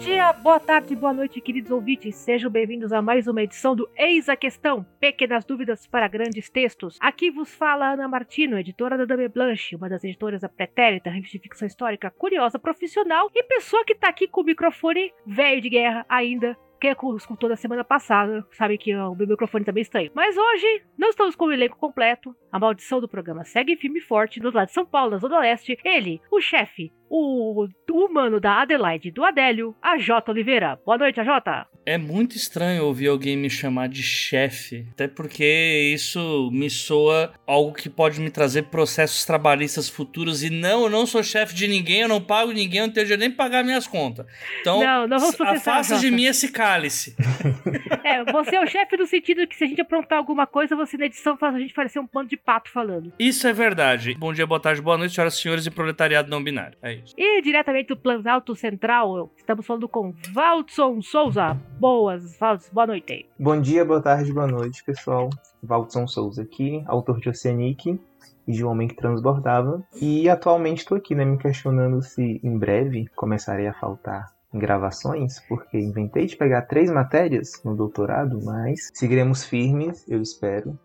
dia, boa tarde, boa noite, queridos ouvintes. Sejam bem-vindos a mais uma edição do Eis a Questão, pequenas dúvidas para grandes textos. Aqui vos fala Ana Martino, editora da Dame Blanche, uma das editoras da Pretérita, revista de ficção histórica curiosa, profissional e pessoa que tá aqui com o microfone velho de guerra ainda quem escutou da semana passada sabe que o meu microfone também está aí. Mas hoje não estamos com o elenco completo. A maldição do programa segue firme e forte do lado de São Paulo, na Zona Leste. Ele, o chefe, o, humano da Adelaide do Adélio, a Jota Oliveira. Boa noite, a Jota. É muito estranho ouvir alguém me chamar de chefe, até porque isso me soa algo que pode me trazer processos trabalhistas futuros. E não, eu não sou chefe de ninguém, eu não pago ninguém, eu não tenho dinheiro nem pagar minhas contas. Então, não, não vamos afasta de mim esse cálice. É, você é o chefe no sentido que se a gente aprontar alguma coisa, você na edição faz a gente parecer um bando de pato falando. Isso é verdade. Bom dia, boa tarde, boa noite, senhoras e senhores e proletariado não binário. É isso. E diretamente do Planalto Central, estamos falando com Valdson Souza. Boas, Valdson, boa noite. Bom dia, boa tarde, boa noite, pessoal. Valdson Souza aqui, autor de Oceanic e de Um Homem que Transbordava. E atualmente estou aqui, né, me questionando se em breve começarei a faltar em gravações, porque inventei de pegar três matérias no doutorado, mas seguiremos firmes, eu espero.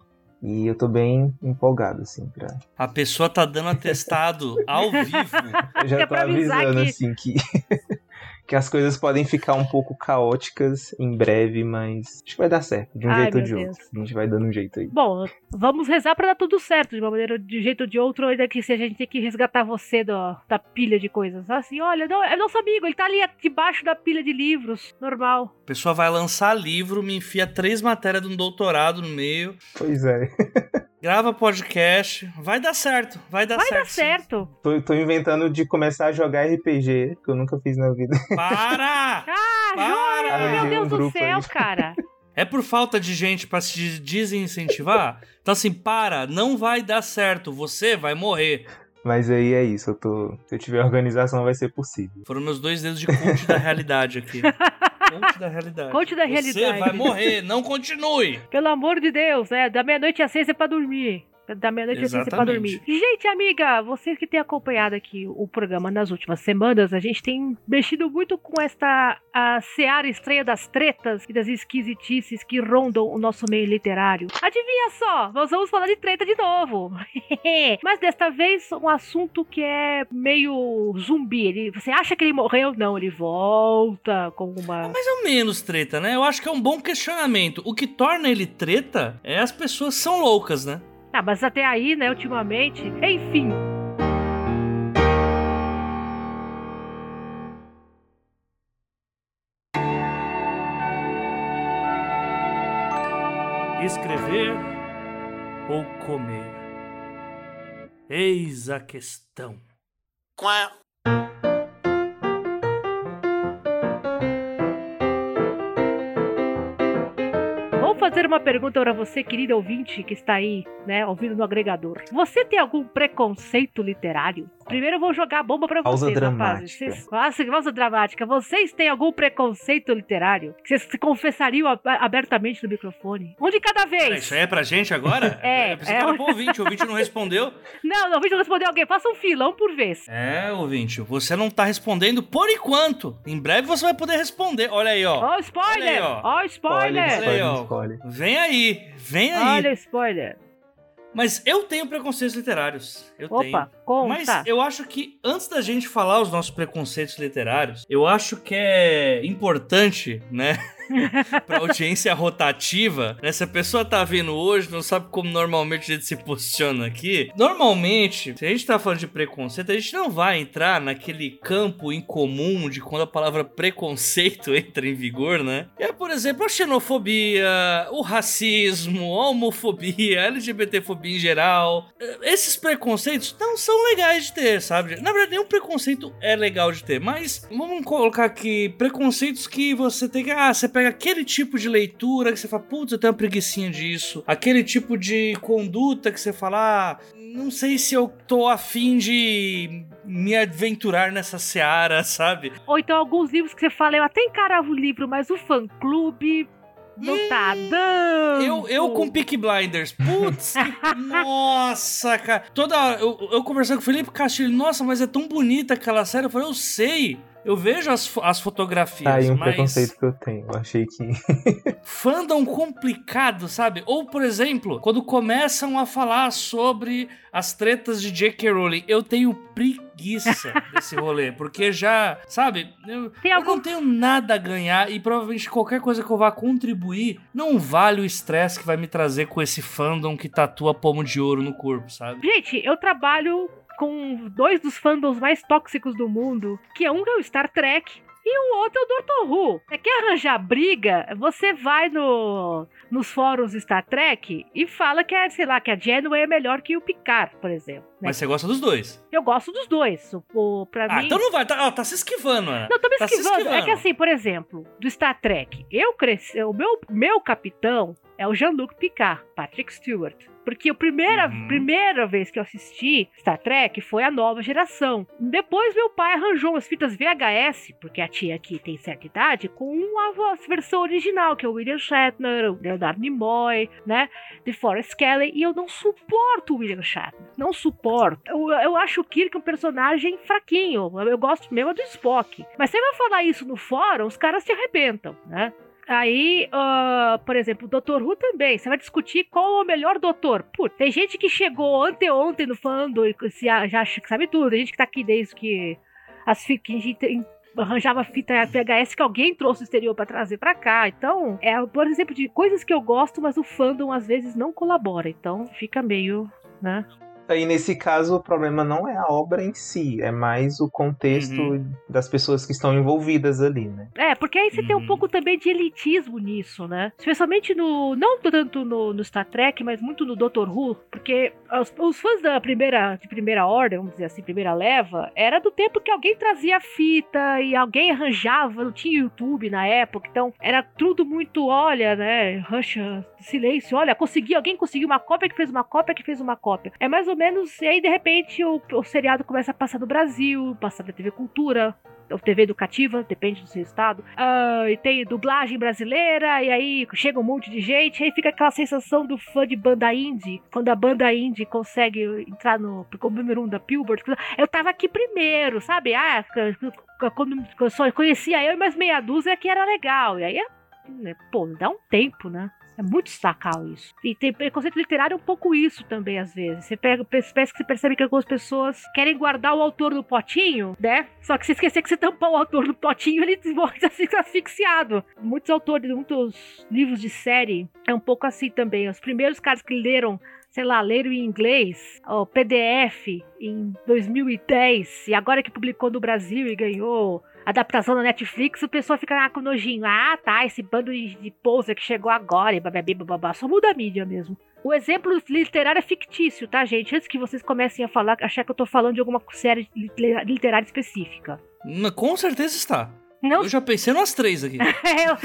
E eu tô bem empolgado, assim, pra. A pessoa tá dando atestado ao vivo. Eu já É tô avisando, que- assim, que. Que as coisas podem ficar um pouco caóticas em breve, mas acho que vai dar certo, de um Ai, jeito ou de Deus. outro. A gente vai dando um jeito aí. Bom, vamos rezar pra dar tudo certo, de uma maneira, de um jeito ou de outro, ainda que se a gente tem que resgatar você do- da pilha de coisas. Assim, olha, não, é nosso amigo, ele tá ali debaixo da pilha de livros, normal. A pessoa vai lançar livro, me enfia três matérias de um doutorado no meio, Pois é. grava podcast. Vai dar certo, vai dar Vai certo. dar certo. Tô, tô inventando de começar a jogar RPG, que eu nunca fiz na vida. Para! Ah, Para! Júlio, meu Deus um do céu, aí. cara. É por falta de gente pra se desincentivar? Então assim, para, não vai dar certo, você vai morrer. Mas aí é isso, eu tô. Se eu tiver organização, vai ser possível. Foram meus dois dedos de coach da realidade aqui. Coach da realidade. Coach da Você realidade. vai morrer, não continue. Pelo amor de Deus, né? Da meia-noite às seis é pra dormir. Da meia-noite é pra Exatamente. dormir. Gente, amiga, você que tem acompanhado aqui o programa nas últimas semanas, a gente tem mexido muito com esta a seara estranha das tretas e das esquisitices que rondam o nosso meio literário. Adivinha só, nós vamos falar de treta de novo. Mas desta vez um assunto que é meio zumbi. Ele, você acha que ele morreu? Não, ele volta com uma. Mais ou menos treta, né? Eu acho que é um bom questionamento. O que torna ele treta é as pessoas são loucas, né? Ah, mas até aí, né, ultimamente. Enfim. Escrever ou comer? Eis a questão. Vou fazer uma pergunta para você, querido ouvinte, que está aí, né, ouvindo no agregador. Você tem algum preconceito literário? Primeiro eu vou jogar a bomba para Pausa vocês, rapazes. dramática. Vocês, Nossa, que pausa dramática. Vocês têm algum preconceito literário? Que vocês se confessariam ab- abertamente no microfone? Um de cada vez. isso aí é pra gente agora? É, Eu pensei é. que era pro ouvinte, o ouvinte não respondeu. Não, não, o ouvinte não respondeu alguém. Faça um fila, um por vez. É, ouvinte, você não tá respondendo por enquanto. Em breve você vai poder responder. Olha aí, ó. Ó, o Olha spoiler! aí, ó. Ó, o spoiler! Olha aí, Spoiler, ó. spoiler. Vem aí, vem aí. Olha o spoiler. Mas eu tenho preconceitos literários. Eu tenho. Opa, conta. Mas eu acho que antes da gente falar os nossos preconceitos literários, eu acho que é importante, né? pra audiência rotativa, né? Se a pessoa tá vindo hoje, não sabe como normalmente a gente se posiciona aqui. Normalmente, se a gente tá falando de preconceito, a gente não vai entrar naquele campo incomum de quando a palavra preconceito entra em vigor, né? É, por exemplo, a xenofobia, o racismo, a homofobia, a LGBTfobia em geral. Esses preconceitos não são legais de ter, sabe? Na verdade, nenhum preconceito é legal de ter, mas vamos colocar aqui preconceitos que você tem que. Ah, você pega aquele tipo de leitura que você fala, putz, eu tenho uma preguiçinha disso. Aquele tipo de conduta que você fala, ah, não sei se eu tô afim de me aventurar nessa seara, sabe? Ou então alguns livros que você fala, eu até encarava o livro, mas o fã-clube não tá dando. Eu, eu com Peak Blinders. Putz, que- nossa, cara. Toda hora, eu, eu conversando com o Felipe Castilho, nossa, mas é tão bonita aquela série. Eu falei, eu sei. Eu vejo as, as fotografias. Tá aí um mas... preconceito que eu tenho. Eu achei que. fandom complicado, sabe? Ou, por exemplo, quando começam a falar sobre as tretas de J.K. Rowling, eu tenho preguiça desse rolê, porque já, sabe, eu, eu não tenho nada a ganhar e provavelmente qualquer coisa que eu vá contribuir não vale o estresse que vai me trazer com esse fandom que tatua pomo de ouro no corpo, sabe? Gente, eu trabalho com dois dos fandoms mais tóxicos do mundo, que é um é o Star Trek e o outro é o Dr. Who. Você quer arranjar briga? Você vai no, nos fóruns Star Trek e fala que, é, sei lá, que a Janeway é melhor que o Picard, por exemplo. Né? Mas você gosta dos dois? Eu gosto dos dois. O, pra ah, mim... então não vai. Tá, ó, tá se esquivando, Ana. Não, tô me tá esquivando. esquivando. É que assim, por exemplo, do Star Trek, eu cresci. O meu, meu capitão é o Jean-Luc Picard, Patrick Stewart. Porque a primeira, Uhum. primeira vez que eu assisti Star Trek foi a nova geração. Depois meu pai arranjou umas fitas VHS, porque a tia aqui tem certa idade, com a versão original, que é o William Shatner, o Leonardo Nimoy, né? De Forrest Kelly, e eu não suporto o William Shatner. Não suporto. Eu, eu acho o Kirk um personagem fraquinho. Eu, eu gosto mesmo do Spock. Mas você vai falar isso no fórum, os caras se arrebentam, né? Aí, ah, por exemplo, o Dr. Who também. Você vai discutir qual é o melhor doutor. Putz, tem gente que chegou anteontem no fandom e se já acha que sabe tudo. Tem gente que tá aqui desde que as que a gente arranjava fita VHS que alguém trouxe do exterior pra trazer pra cá. Então, é, por exemplo, de coisas que eu gosto, mas o fandom às vezes não colabora. Então, fica meio, né? Aí, nesse caso, o problema não é a obra em si, é mais o contexto Uhum. das pessoas que estão envolvidas ali, né? É, porque aí você tem um Uhum. pouco também de elitismo nisso, né? Especialmente no. Não tanto no, no Star Trek, mas muito no Doctor Who. Porque os, os fãs da primeira, de primeira ordem, vamos dizer assim, primeira leva, era do tempo que alguém trazia fita e alguém arranjava, não tinha YouTube na época. Então era tudo muito, olha, né? Rancha, silêncio, olha, consegui, alguém conseguiu uma cópia que fez uma cópia que fez uma cópia. É mais ou menos. E aí, de repente, o, o seriado começa a passar no Brasil, passar na TV Cultura, ou TV educativa, depende do seu estado. Ah, e tem dublagem brasileira, e aí chega um monte de gente, aí fica aquela sensação do fã de banda indie, quando a banda indie consegue entrar no como número um da Billboard. Eu tava aqui primeiro, sabe? Ah, quando eu só conhecia eu e mais meia dúzia que era legal. E aí, é- pô, dá um tempo, né? É muito sacal isso. E tem preconceito literário é um pouco isso também, às vezes. Você pega, parece que você percebe que algumas pessoas querem guardar o autor no potinho, né? Só que se esquecer que você tampar o autor no potinho, ele morre asfixiado. Muitos autores, muitos livros de série é um pouco assim também. Os primeiros caras que leram sei lá, leram em inglês, o PDF em 2010, e agora que publicou no Brasil e ganhou adaptação na Netflix, o pessoal fica ah, com nojinho. Ah, tá, esse bando de, de poser que chegou agora e bababi, bababá. Só muda a mídia mesmo. O exemplo literário é fictício, tá, gente? Antes que vocês comecem a falar, achar que eu tô falando de alguma série literária específica. N- Com certeza está. Não Eu já pensei nas três aqui. é, eu-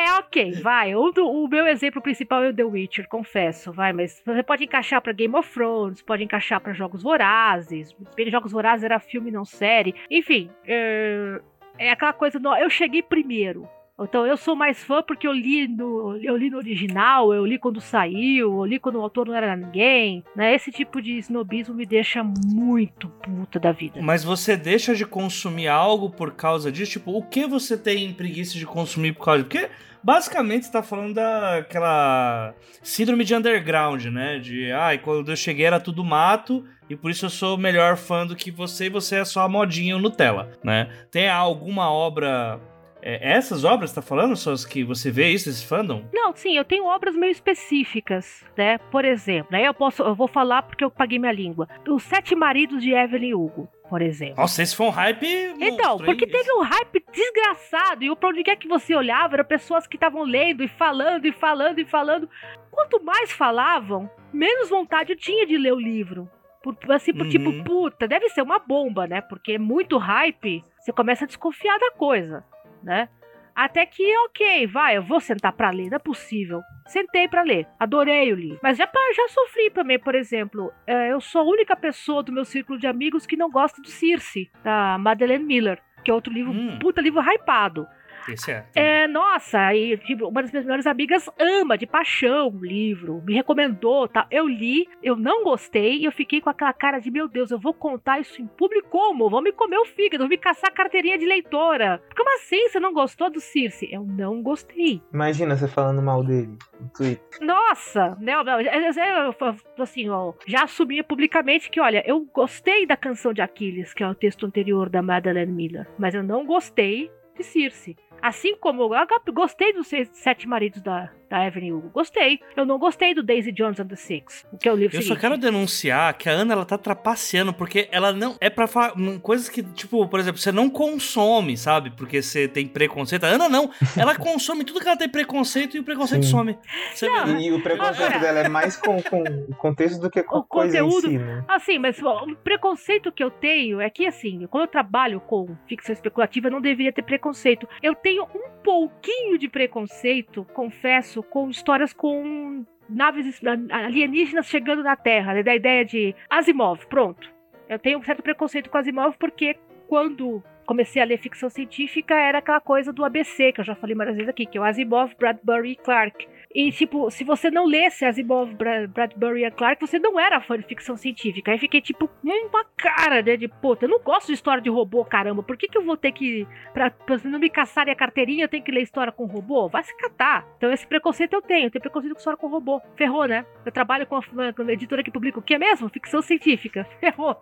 É, ok, vai. O, do- o meu exemplo principal é o The Witcher, confesso, vai. Mas você pode encaixar pra Game of Thrones, pode encaixar pra Jogos Vorazes. Jogos Vorazes era filme, não série. Enfim, é, é aquela coisa. no- eu cheguei primeiro. Então eu sou mais fã porque eu li no, eu li no original, eu li quando saiu, eu li quando o autor não era ninguém. Né? Esse tipo de snobismo me deixa muito puta da vida. Mas você deixa de consumir algo por causa disso? Tipo, o que você tem preguiça de consumir por causa disso? Porque basicamente você tá falando daquela síndrome de underground, né? De, ai, quando eu cheguei era tudo mato e por isso eu sou o melhor fã do que você e você é só a modinha Nutella, né? Tem alguma obra. é, essas obras, tá falando? São as que você vê isso, esse fandom? Não, sim, eu tenho obras meio específicas, né? Por exemplo, aí eu posso, eu vou falar porque eu paguei minha língua. Os Sete Maridos de Evelyn Hugo, por exemplo. Nossa, esse foi um hype. Então, monstro, porque hein? teve um hype desgraçado e pra onde quer que você olhava eram pessoas que estavam lendo e falando e falando e falando. Quanto mais falavam, menos vontade eu tinha de ler o livro. Por, assim, por Uhum. tipo, puta, deve ser uma bomba, né? Porque é muito hype, você começa a desconfiar da coisa, né? Até que, ok, vai, eu vou sentar pra ler, não é possível. Sentei pra ler, adorei o livro. Mas já, já sofri também, por exemplo, é, eu sou a única pessoa do meu círculo de amigos que não gosta do Circe, da Madeleine Miller, que é outro livro, Hum. puta livro hypado. Esse é. É, nossa, e tipo, uma das minhas melhores amigas ama de paixão o livro, me recomendou, tá? Eu li, eu não gostei e eu fiquei com aquela cara de, meu Deus, eu vou contar isso em público como? Vão me comer o fígado, vão me caçar a carteirinha de leitora. Como assim você não gostou do Circe? Eu não gostei. Imagina você falando mal dele no Twitter. Nossa, não, não, eu, eu, eu, assim, ó, já assumi publicamente que, olha, eu gostei da canção de Aquiles, que é o texto anterior da Madeleine Miller, mas eu não gostei de Circe. Assim como eu gostei dos Sete Maridos da, da Evelyn Hugo. Gostei. Eu não gostei do Daisy Jones and the Six, que é o livro Eu seguinte. só quero denunciar que a Ana, ela tá trapaceando, porque ela não... É pra falar hum, coisas que, tipo, por exemplo, você não consome, sabe? Porque você tem preconceito. A Ana não. Ela consome tudo que ela tem preconceito e o preconceito Sim. some. Você Não? E o preconceito Agora- dela é mais com, com o contexto do que com O coisa em conteúdo- si, né? Assim, mas ó, o preconceito que eu tenho é que, assim, quando eu trabalho com ficção especulativa, eu não deveria ter preconceito. Eu tenho um pouquinho de preconceito, confesso, com histórias com naves es- alienígenas chegando na Terra, né, da ideia de Asimov, pronto. Eu tenho um certo preconceito com Asimov porque quando comecei a ler ficção científica era aquela coisa do ABC, que eu já falei várias vezes aqui, que é o Asimov, Bradbury e Clark. E, tipo, se você não lesse Asimov, Bra- Bradbury e Clark, você não era fã de ficção científica. Aí fiquei, tipo, uma cara, né? De, puta, eu não gosto de história de robô, caramba. Por que, que eu vou ter que. Pra, pra não me caçarem a carteirinha, eu tenho que ler história com robô? Vai se catar. Então, esse preconceito eu tenho. Eu tenho preconceito com história com robô. Ferrou, né? Eu trabalho com uma, com uma editora que publica o que mesmo? Ficção científica. Ferrou.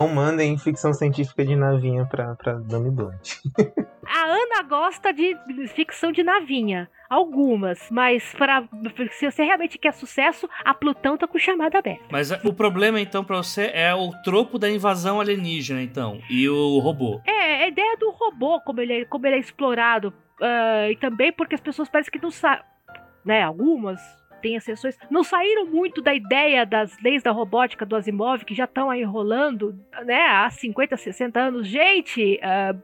Não mandem ficção científica de navinha pra, pra Dami Blunt. A Ana gosta de ficção de navinha. Algumas, mas para se você realmente quer sucesso, a Plutão tá com chamada aberta. Mas o problema, então, pra você é o tropo da invasão alienígena, então. E o robô. É, a ideia do robô, como ele é, como ele é explorado, ah, e também porque as pessoas parecem que não sabem, né, algumas tem exceções, não saíram muito da ideia das leis da robótica do Asimov, que já estão aí rolando, né, há 50, 60 anos. Gente, ah,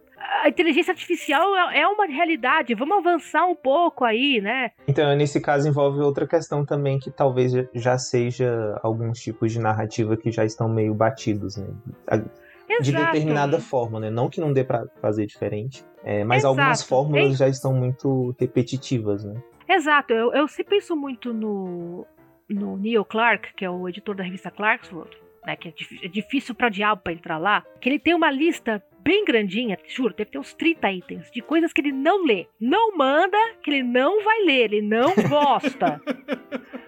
a inteligência artificial é é uma realidade, vamos avançar um pouco aí, né? Então, nesse caso, envolve outra questão também que talvez já seja alguns tipos de narrativa que já estão meio batidos, né? De Exato. determinada forma, né? Não que não dê pra fazer diferente, é, mas Exato. algumas fórmulas já estão muito repetitivas, né? Exato, eu, eu sempre penso muito no, no Neil Clark, que é o editor da revista Clarkesworld, né, que é, é difícil pra diabo pra entrar lá, que ele tem uma lista bem grandinha, juro, deve ter uns 30 itens, de coisas que ele não lê. Não manda, que ele não vai ler, ele não gosta.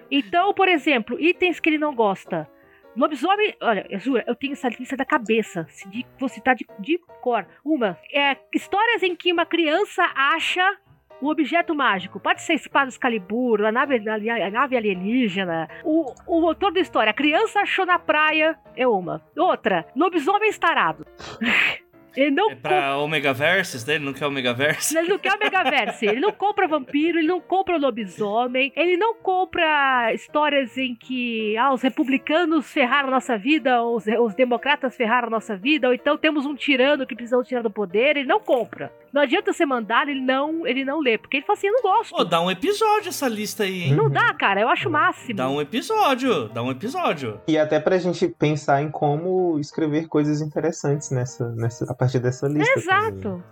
então, por exemplo, itens que ele não gosta. Lobisomem, olha, eu juro, eu tenho essa lista da cabeça. Se de, vou citar de, de cor. Uma, é histórias em que uma criança acha um objeto mágico. Pode ser espada Excalibur, a nave, a nave alienígena. O, o motor da história. A criança achou na praia. É uma. Outra. Lobisomem estarado. Ele não É pra Omega Versus dele? Não quer Omega Versus? ele não quer o Megaverse, ele não compra vampiro, ele não compra lobisomem, ele não compra histórias em que ah, os republicanos ferraram a nossa vida, ou os, os democratas ferraram a nossa vida, ou então temos um tirano que precisamos tirar do poder, ele não compra. Não adianta você mandar, ele não, ele não lê, porque ele fala assim, eu não gosto. Pô, dá um episódio essa lista aí, hein? Não dá, cara, eu acho o máximo. Dá um episódio, dá um episódio. E até pra gente pensar em como escrever coisas interessantes nessa, nessa, a partir dessa lista. também. Exato.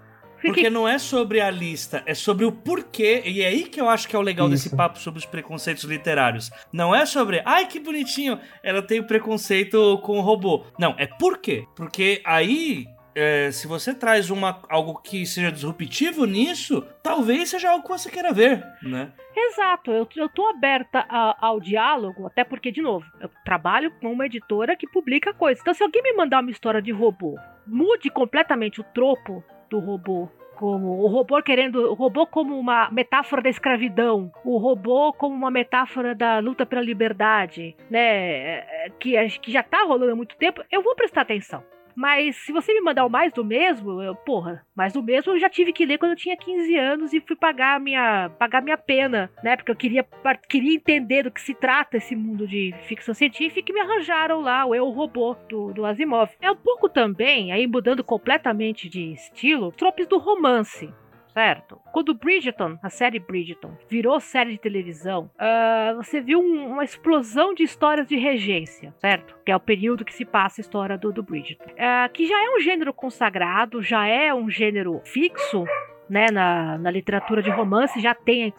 Porque não é sobre a lista, é sobre o porquê. E é aí que eu acho que é o legal desse Isso. papo sobre os preconceitos literários. Não é sobre, ai que bonitinho, ela tem o preconceito com o robô. Não, é por quê? Porque aí. É, se você traz uma, algo que seja disruptivo nisso, talvez seja algo que você queira ver, né? Exato, eu, eu tô aberta a- ao diálogo, até porque, de novo, eu trabalho com uma editora que publica coisas. Então, se alguém me mandar uma história de robô, mude completamente o tropo do robô. Como o robô querendo. O robô como uma metáfora da escravidão. O robô como uma metáfora da luta pela liberdade, né? é, Que, a- que já tá rolando há muito tempo, eu vou prestar atenção. Mas se você me mandar o mais do mesmo, eu, porra, mais do mesmo eu já tive que ler quando eu tinha 15 anos e fui pagar minha, pagar minha pena, né? Porque eu queria, queria entender do que se trata esse mundo de ficção científica e me arranjaram lá o Eu Robô do, do Asimov. É um pouco também, aí mudando completamente de estilo, tropes do romance certo? Quando Bridgerton, a série Bridgerton, virou série de televisão, ah, você viu um- uma explosão de histórias de regência, certo? Que é o período que se passa a história do, do Bridgerton. Ah, que já é um gênero consagrado, já é um gênero fixo, né, na, na literatura de romance, já tem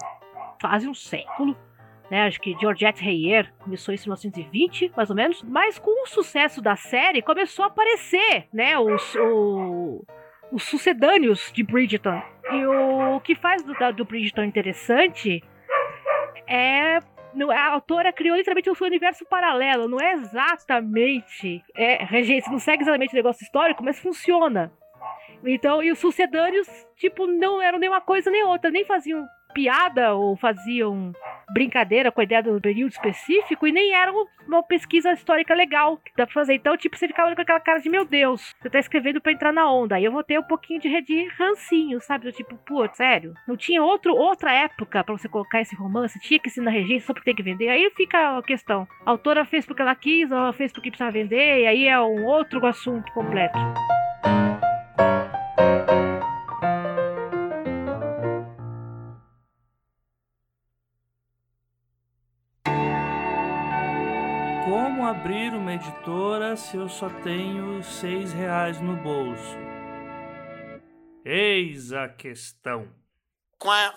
quase um século. Né, acho que Georgette Heyer começou isso em 1920, mais ou menos. Mas com o sucesso da série, começou a aparecer, né, os, o, os sucedâneos de Bridgerton. E o que faz do, do Bridgerton interessante é a autora criou literalmente seu universo paralelo. Não é exatamente. É, gente, não segue exatamente o negócio histórico, mas funciona. Então, e os sucedâneos, tipo, não eram nem uma coisa nem outra, nem faziam piada ou faziam brincadeira com a ideia do período específico e nem era uma pesquisa histórica legal que dá pra fazer. Então, tipo, você ficava com aquela cara de meu Deus, você tá escrevendo pra entrar na onda. Aí eu vou ter um pouquinho de, de rancinho, sabe? Do tipo, pô, sério? Não tinha outro, outra época para você colocar esse romance? Tinha que ser na regência só porque tem que vender? Aí fica a questão. A autora fez porque ela quis, ou ela fez porque precisava vender, e aí é um outro assunto completo. Abrir uma editora se eu só tenho seis reais no bolso? Eis a questão. Quá.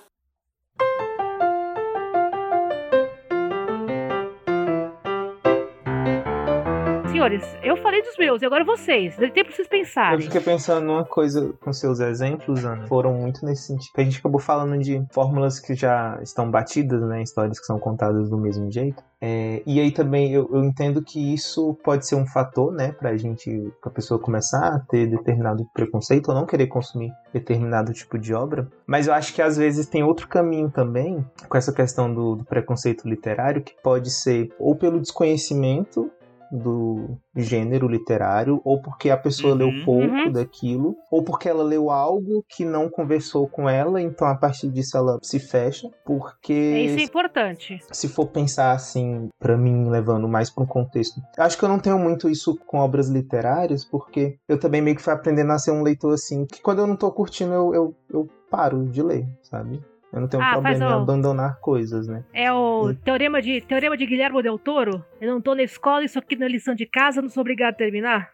Senhores, eu falei dos meus, e agora vocês. Deu tempo pra vocês pensarem. Eu fiquei pensando numa coisa com seus exemplos, Ana. Foram muito nesse sentido. A gente acabou falando de fórmulas que já estão batidas, né? Histórias que são contadas do mesmo jeito. É, e aí também eu, eu, entendo que isso pode ser um fator, né, pra gente, pra pessoa começar a ter determinado preconceito ou não querer consumir determinado tipo de obra. Mas eu acho que às vezes tem outro caminho também com essa questão do, do preconceito literário que pode ser ou pelo desconhecimento do gênero literário, ou porque a pessoa uhum, leu pouco uhum. daquilo, ou porque ela leu algo que não conversou com ela, então a partir disso ela se fecha, porque isso é importante. Se for pensar assim, para mim levando mais para um contexto, acho que eu não tenho muito isso com obras literárias, porque eu também meio que fui aprendendo a ser um leitor assim, que quando eu não tô curtindo eu, eu, eu paro de ler, sabe? Eu não tenho ah, problema em abandonar coisas, né? É o e... teorema, de, teorema de Guilherme Del Toro? Eu não tô na escola, isso aqui na lição de casa, não sou obrigado a terminar?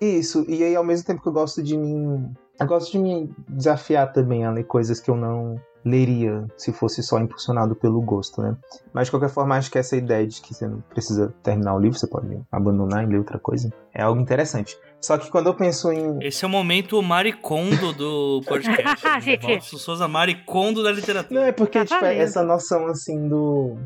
Isso, e aí ao mesmo tempo que eu gosto de mim. Eu gosto de me desafiar também a ler coisas que eu não leria se fosse só impulsionado pelo gosto, né? Mas de qualquer forma, acho que essa ideia de que você não precisa terminar o livro, você pode abandonar e ler outra coisa, é algo interessante. Só que quando eu penso em. Esse é o momento maricondo do podcast. né? Gente. Souza maricondo da literatura. Não, é porque, tá tipo, é essa noção assim do.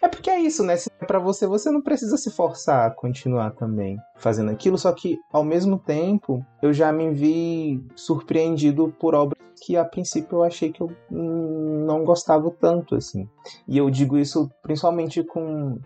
É porque é isso, né? Se é pra você, você não precisa se forçar a continuar também fazendo aquilo. Só que, ao mesmo tempo, eu já me vi surpreendido por obras que, a princípio, eu achei que eu não gostava tanto, assim. E eu digo isso principalmente com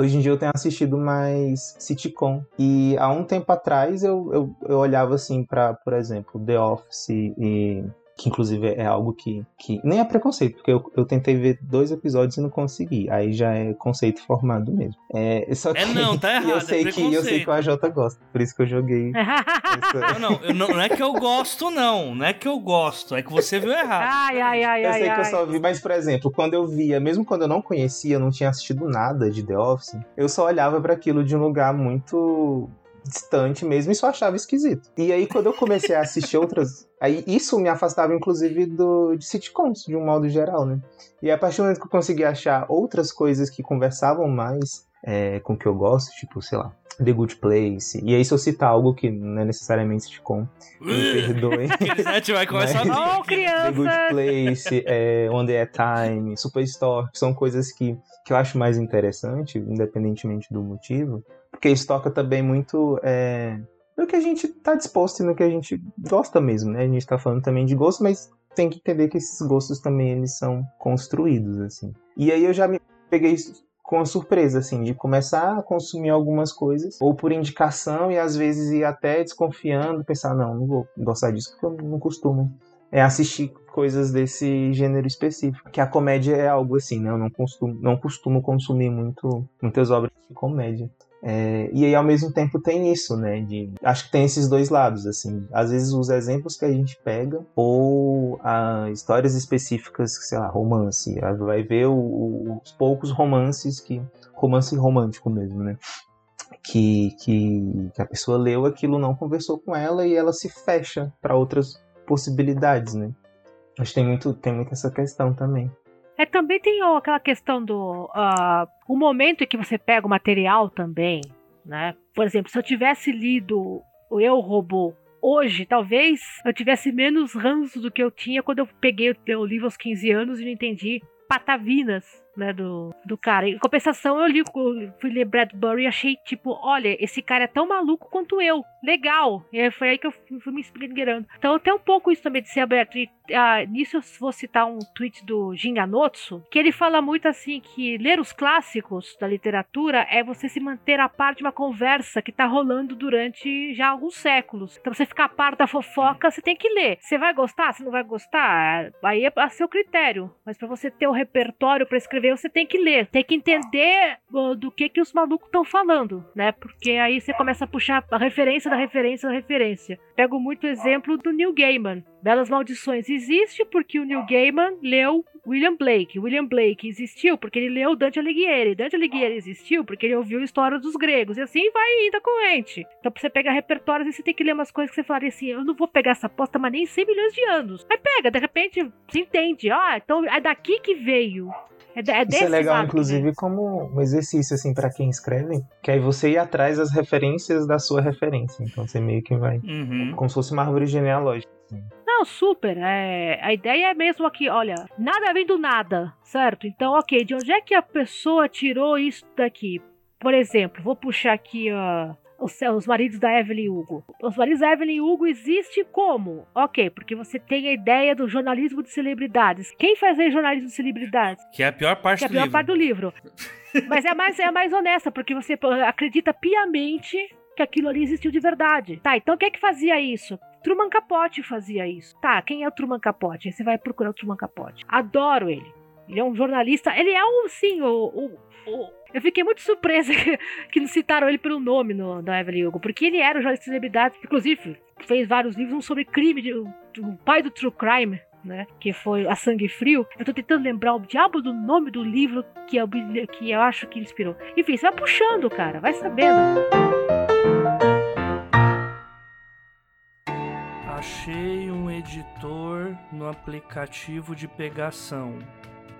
Hoje em dia eu tenho assistido mais sitcom. E há um tempo atrás eu, eu, eu olhava assim para, por exemplo, The Office e que inclusive é algo que, que nem é preconceito, porque eu, eu tentei ver dois episódios e não consegui. Aí já é conceito formado mesmo. É, só é, que, é não, tá errado. Eu sei, é que, eu sei que o AJ gosta, por isso que eu joguei. essa... não, não, não, é que eu gosto, não. Não é que eu gosto, é que você viu errado. Ai, ai, ai, eu ai. sei ai, que eu só vi, mas, por exemplo, quando eu via, mesmo quando eu não conhecia, não tinha assistido nada de The Office, eu só olhava para aquilo de um lugar muito distante mesmo e só achava esquisito. E aí, quando eu comecei a assistir outras. Aí isso me afastava, inclusive, do, de sitcoms, de um modo geral, né? E a partir do momento que eu consegui achar outras coisas que conversavam mais é, com o que eu gosto, tipo, sei lá, The Good Place. E aí, se eu citar algo que não é necessariamente sitcom, me perdoem. gente vai começar Mas, oh, criança! The Good Place, é, One Day at Time, Superstore, que são coisas que, que eu acho mais interessante, independentemente do motivo. Porque isso toca também muito é, no que a gente está disposto e no que a gente gosta mesmo, né? A gente está falando também de gosto, mas tem que entender que esses gostos também eles são construídos, assim. E aí eu já me peguei com a surpresa, assim, de começar a consumir algumas coisas, ou por indicação, e às vezes ir até desconfiando, pensar, não, não vou gostar disso porque eu não costumo é assistir coisas desse gênero específico. Que a comédia é algo assim, né? Eu não costumo, não costumo consumir muito, muitas obras de comédia. É, e aí, ao mesmo tempo, tem isso, né? De, acho que tem esses dois lados, assim. Às vezes, os exemplos que a gente pega, ou a, histórias específicas, sei lá, romance. Vai ver o, os poucos romances que. Romance romântico mesmo, né? Que, que, que a pessoa leu aquilo, não conversou com ela e ela se fecha para outras possibilidades, né? Mas tem muito, tem muito essa questão também. É, também tem ó, aquela questão do. Uh, o momento em que você pega o material também, né? Por exemplo, se eu tivesse lido o Eu Robô hoje, talvez eu tivesse menos ranço do que eu tinha quando eu peguei o livro aos 15 anos e não entendi patavinas né, do, do cara. Em compensação, eu li, fui ler Bradbury e achei, tipo, olha, esse cara é tão maluco quanto eu. Legal. E foi aí que eu fui, me espremendo. Então tem um pouco isso também de ser aberto. E ah, nisso eu vou citar um tweet do Jin Anotsu, que ele fala muito assim que ler os clássicos da literatura é você se manter a par de uma conversa que tá rolando durante já alguns séculos. Então você ficar a par da fofoca, você tem que ler. Você vai gostar? Você não vai gostar? Aí é a seu critério. Mas para você ter o repertório para escrever você tem que ler, tem que entender do que que os malucos estão falando, né? Porque aí você começa a puxar a referência da referência da referência. Pego muito exemplo do Neil Gaiman. Belas Maldições existe porque o Neil Gaiman leu William Blake. William Blake existiu porque ele leu Dante Alighieri. Dante Alighieri existiu porque ele ouviu a história dos gregos. E assim vai indo a corrente. Então, você pegar repertórios, você tem que ler umas coisas que você falaria assim: eu não vou pegar essa aposta, mas nem 100 milhões de anos. Aí pega, de repente, você entende. Ah, então é daqui que veio. É, é Isso é legal, inclusive, como um exercício, assim, para quem escreve, que aí você ir atrás das referências da sua referência. Então você meio que vai. Uhum. Como se fosse uma árvore genealógica. Assim. Não, super. É, a ideia é mesmo aqui, olha, nada vem do nada, certo? Então, ok, de onde é que a pessoa tirou isso daqui? Por exemplo, vou puxar aqui a. Uh, os, os maridos da Evelyn Hugo. Os maridos da Evelyn Hugo existe como? Ok, porque você tem a ideia do jornalismo de celebridades. Quem faz aí jornalismo de celebridades? Que é a pior parte que é a pior livro. parte do livro. Mas é a mais, é mais honesta, porque você acredita piamente que aquilo ali existiu de verdade. Tá, então quem é que fazia isso? Truman Capote fazia isso. Tá, quem é o Truman Capote? Aí você vai procurar o Truman Capote. Adoro ele. Ele é um jornalista. Ele é um, sim, o, o, o eu fiquei muito surpresa que, que não citaram ele pelo nome no, da Evelyn Hugo, porque ele era um jornalista de celebridade, inclusive fez vários livros um sobre crime, de, pai do true crime, né? Que foi A Sangue Frio. Eu tô tentando lembrar o diabo do nome do livro que eu, que eu acho que inspirou. Enfim, você vai puxando, cara, vai sabendo. Achei um editor no aplicativo de pegação.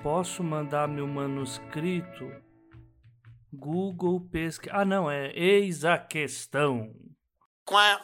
Posso mandar meu manuscrito? Google pesquisa. Ah, não, é eis a questão. Quá.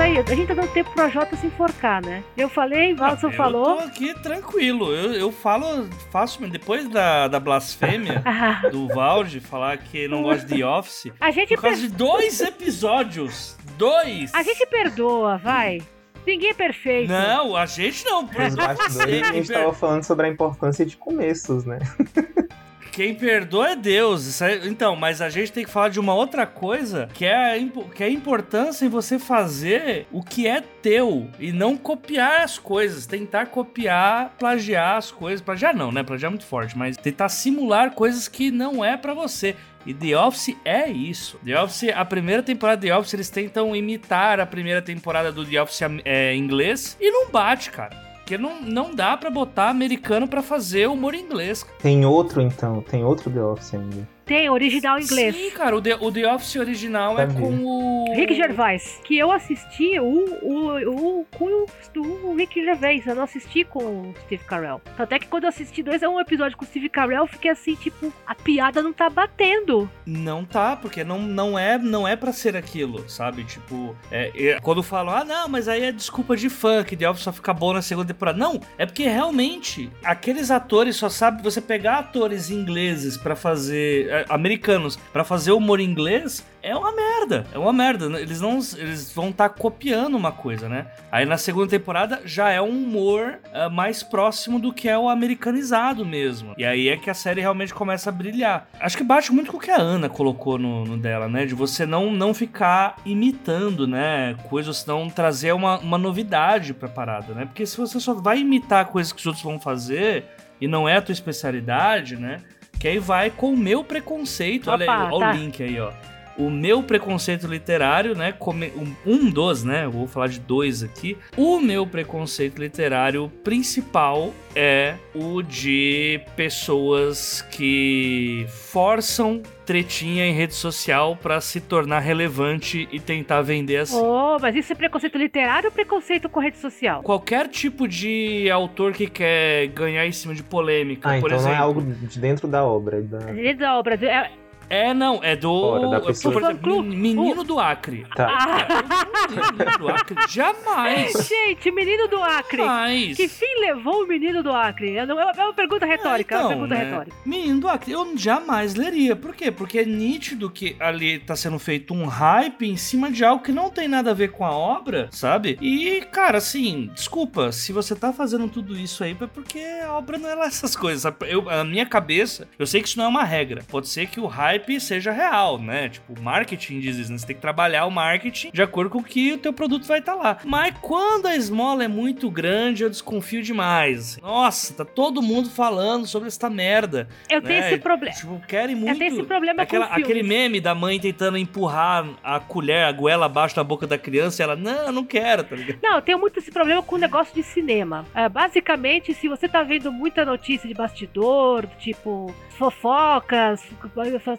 Aí, a gente tá dando tempo pro Jota se enforcar, né? Eu falei, Walson eu falou. Eu tô aqui tranquilo. Eu, eu falo, faço, depois da, da blasfêmia do Valde falar que não gosta de Office. A gente por causa per... de dois episódios. Dois! A gente perdoa, vai. Ninguém é perfeito. Não, a gente não. Por... Nos bastidores a gente tava falando sobre a importância de começos, né? Quem perdoa é Deus. Então, mas a gente tem que falar de uma outra coisa, que é, a que é a importância em você fazer o que é teu e não copiar as coisas. Tentar copiar, plagiar as coisas. Plagiar não, né? Plagiar é muito forte, mas tentar simular coisas que não é para você. E The Office é isso. The Office, a primeira temporada de The Office, eles tentam imitar a primeira temporada do The Office é, inglês e não bate, cara. Porque não, não dá para botar americano para fazer humor inglês. Tem outro então, tem outro The Office ainda. Tem, original em inglês. Sim, cara, o The, o The Office original é com o. Rick Gervais. Que eu assisti o, o, o, com o, o Rick Gervais. Eu não assisti com o Steve Carell. Até que quando eu assisti dois, um episódio com o Steve Carell, eu fiquei assim, tipo, a piada não tá batendo. Não tá, porque não, não é não é para ser aquilo, sabe? Tipo, é, é, quando falam, ah, não, mas aí é desculpa de fã, que The Office só fica bom na segunda temporada. Não, é porque realmente aqueles atores só sabem você pegar atores ingleses para fazer é, americanos para fazer humor inglês é uma merda. É uma merda. Eles não eles vão estar tá copiando uma coisa, né? Aí na segunda temporada já é um humor uh, mais próximo do que é o americanizado mesmo. E aí é que a série realmente começa a brilhar. Acho que bate muito com o que a Ana colocou no, no dela, né? De você não, não ficar imitando, né? Coisas, não trazer uma, uma novidade pra parada, né? Porque se você só vai imitar coisas que os outros vão fazer e não é a tua especialidade, né? Que aí vai com o meu preconceito. Opa, olha aí, olha tá. o link aí, ó. O meu preconceito literário, né? come- um- Um dos, né? eu Vou falar de dois aqui. O meu preconceito literário principal é o de pessoas que forçam tretinha em rede social pra se tornar relevante e tentar vender assim. Oh, mas isso é preconceito literário ou preconceito com rede social? Qualquer tipo de autor que quer ganhar em cima de polêmica, Ah, por então não exemplo. é algo de dentro da obra. Da... Dentro da obra. É, É, não, é do. Fora da por pessoa. exemplo, Fã-clube. Menino do Acre. Tá. Ah, Menino do Acre, jamais. gente, menino do Acre. Jamais. Que fim levou o menino do Acre? É uma, é pergunta retórica, é uma Então, pergunta né, retórica. Menino do Acre, eu jamais leria. Por quê? Porque é nítido que ali tá sendo feito um hype em cima de algo que não tem nada a ver com a obra, sabe? E, cara, assim, desculpa, se você tá fazendo tudo isso aí, é porque a obra não é lá essas coisas. Eu, a minha cabeça, eu sei que isso não é uma regra. Pode ser que o hype seja real, né? Tipo, marketing diz isso, né? Você tem que trabalhar o marketing de acordo com o que o teu produto vai estar lá. Mas quando a esmola é muito grande, eu desconfio demais. Nossa, tá todo mundo falando sobre esta merda. Eu tenho né? esse problema. Tipo, querem muito. Eu tenho esse problema Aquela- com aquele meme da mãe tentando empurrar a colher, a goela abaixo da boca da criança e ela, não, eu não quero, tá ligado? Não, eu tenho muito esse problema com o negócio de cinema. É, basicamente, se você tá vendo muita notícia de bastidor, tipo, fofocas,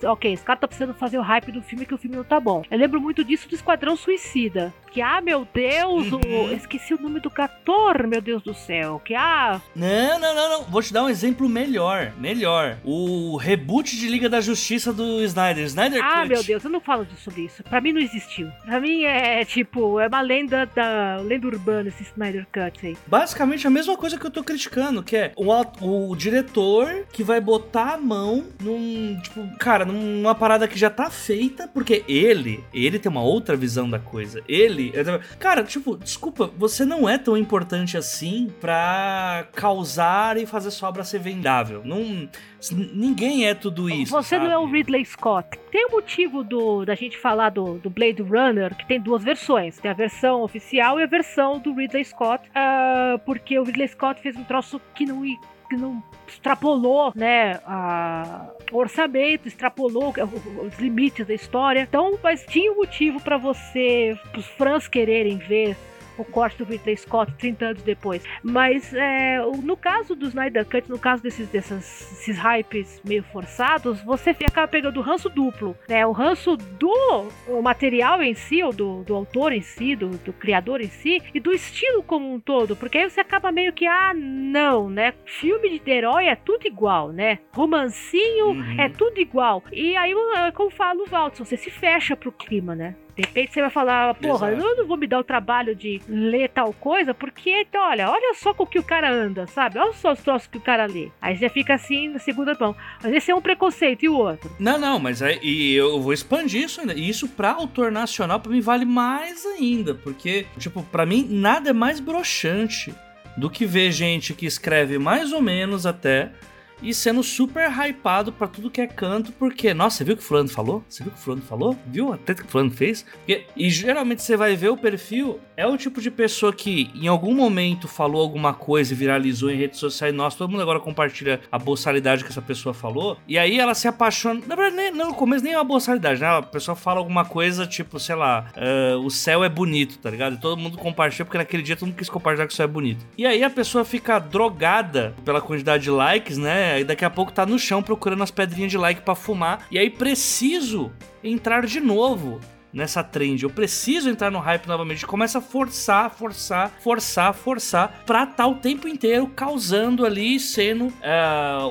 ok, os caras estão precisando fazer o hype do filme que o filme não tá bom. Eu lembro muito disso do Esquadrão Suicida. Que, ah, meu Deus, o- Uhum. esqueci o nome do ator, meu Deus do céu. Que, ah, Não, não, não, não. Vou te dar um exemplo melhor. Melhor. O reboot de Liga da Justiça do Snyder. Snyder ah, Cut. meu Deus, eu não falo disso- sobre isso. Pra mim não existiu. Pra mim é, tipo, é uma lenda da lenda urbana esse Snyder Cut aí. Basicamente a mesma coisa que eu tô criticando, que é o, o diretor que vai botar a mão num, tipo, cara, numa parada que já tá feita, porque ele, ele tem uma outra visão da coisa. Ele, cara, tipo, desculpa, você não é tão importante assim pra causar e fazer sua obra ser vendável. Não, ninguém é tudo isso. Você não é o sabe? Ridley Scott. Tem um motivo do, da gente falar do, do Blade Runner, que tem duas versões. Tem a versão oficial e a versão do Ridley Scott. ah, porque o Ridley Scott fez um troço que não, que não extrapolou, né, a- o orçamento, extrapolou os limites da história. Então, mas tinha um motivo pra você, os fãs quererem ver o corte do Ridley Scott 30 anos depois. Mas é, no caso do Snyder Cut, no caso desses, dessas, hypes meio forçados, você acaba pegando o ranço duplo, né? O ranço do o material em si, ou do, do autor em si, do, do criador em si, e do estilo como um todo, porque aí você acaba meio que, ah, não, né? Filme de herói é tudo igual, né? Romancinho Uhum. é tudo igual. E aí, é como fala o Waltson, você se fecha pro clima, né? De repente você vai falar, porra, Exato. eu não vou me dar o trabalho de ler tal coisa, porque, então, olha, olha só com o que o cara anda, sabe? Olha só os troços que o cara lê. Aí já fica assim na segunda mão. Mas esse é um preconceito, e o outro? Não, não, mas aí e eu vou expandir isso ainda. E isso pra autor nacional, pra mim, vale mais ainda. Porque, tipo, pra mim, nada é mais broxante do que ver gente que escreve mais ou menos até e sendo super hypado pra tudo que é canto, porque, nossa, você viu o que o fulano falou? Você viu o que o fulano falou? Viu a treta que o fulano fez? E geralmente você vai ver o perfil, é o tipo de pessoa que em algum momento falou alguma coisa e viralizou em redes sociais, nossa, todo mundo agora compartilha a boçalidade que essa pessoa falou, e aí ela se apaixona, na verdade, nem, no começo nem é uma boçalidade, né? A pessoa fala alguma coisa, tipo, sei lá, ah, o céu é bonito, tá ligado? E todo mundo compartilha, porque naquele dia todo mundo quis compartilhar que o céu é bonito. E aí a pessoa fica drogada pela quantidade de likes, né? E daqui a pouco tá no chão procurando as pedrinhas de like pra fumar. E aí preciso entrar de novo nessa trend. Eu preciso entrar no hype novamente. Começa a forçar, forçar, forçar, forçar pra estar o tempo inteiro causando ali, sendo é,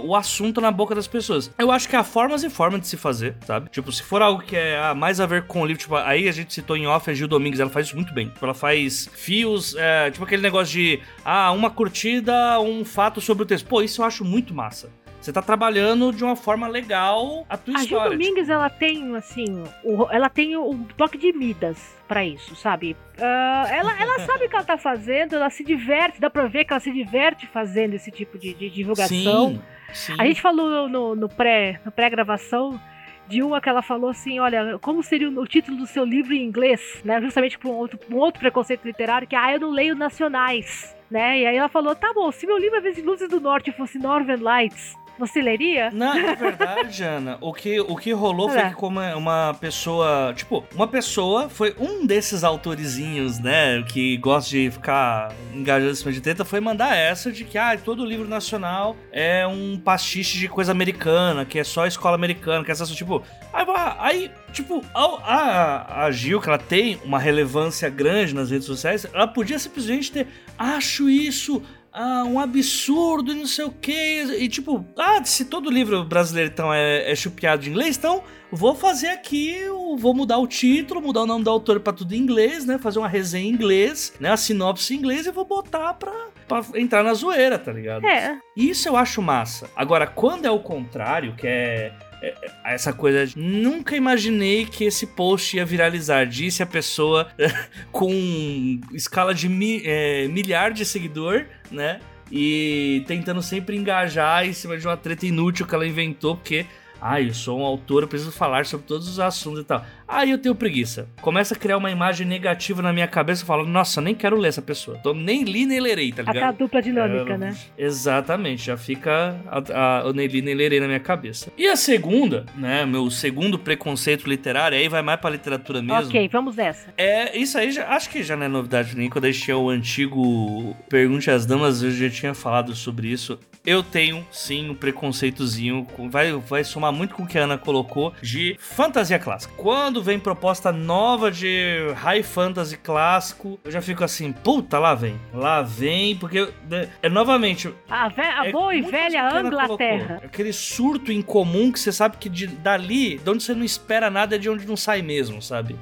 o assunto na boca das pessoas. Eu acho que há formas e formas de se fazer, sabe? Tipo, se for algo que é ah, mais a ver com o livro, tipo, aí a gente citou em off a Gil Domingues, ela faz isso muito bem. Tipo, ela faz fios, é, tipo aquele negócio de, ah, uma curtida, um fato sobre o texto. Pô, isso eu acho muito massa. Você tá trabalhando de uma forma legal a tua A história. Domingues, tipo. ela tem, assim, o- ela tem o toque de Midas pra isso, sabe? Ah, ela, ela sabe o que ela tá fazendo, ela se diverte, dá pra ver que ela se diverte fazendo esse tipo de, de divulgação. Sim, sim. A gente falou no, no pré, no pré-gravação de uma que ela falou assim, olha, como seria o, título do seu livro em inglês, né? Justamente por um outro, um outro preconceito literário, que ah, eu não leio nacionais, né? E aí ela falou, tá bom, se meu livro é Luzes do Norte fosse Northern Lights, Você leria? Na, na verdade, Ana, o que, o que rolou foi que como é uma pessoa, tipo, uma pessoa foi um desses autorizinhos, né, que gosta de ficar engajando em cima de treta, foi mandar essa de que, ah, todo livro nacional é um pastiche de coisa americana, que é só escola americana, que é essas, tipo, aí, aí tipo, a, a, a Gil, que ela tem uma relevância grande nas redes sociais, ela podia simplesmente ter, acho isso ah, um absurdo e não sei o que. E tipo, ah, se todo livro brasileiro então é, é chupiado de inglês, então vou fazer aqui, vou mudar o título, mudar o nome do autor para tudo em inglês, né? Fazer uma resenha em inglês, né? A sinopse em inglês e vou botar pra, pra entrar na zoeira, tá ligado? É. Isso eu acho massa. Agora, quando é o contrário, que é, essa coisa. Nunca imaginei que esse post ia viralizar. Disse a pessoa com escala de mi, é, milhar de seguidor, né? E tentando sempre engajar em cima de uma treta inútil que ela inventou, porque ah, eu sou um autor, eu preciso falar sobre todos os assuntos e tal. Aí eu tenho preguiça. Começa a criar uma imagem negativa na minha cabeça falo, nossa, nem quero ler essa pessoa. Então, nem li nem lerei, tá ligado? Até a dupla dinâmica, é, né? Exatamente, já fica a, a, o nem li nem lerei na minha cabeça. E a segunda, né, meu segundo preconceito literário, aí vai mais pra literatura mesmo. Ok, vamos nessa. É, isso aí já, acho que já não é novidade nem quando a gente tinha o antigo Pergunte às Damas, eu já tinha falado sobre isso. Eu tenho, sim, um preconceitozinho, vai, vai somar muito com o que a Ana colocou, de fantasia clássica. Quando vem proposta nova de high fantasy clássico, eu já fico assim, puta, lá vem. Lá vem, porque né, é novamente. A, ve a é boa e velha Anglaterra. aquele surto incomum que você sabe que de, dali, de onde você não espera nada, é de onde não sai mesmo, sabe?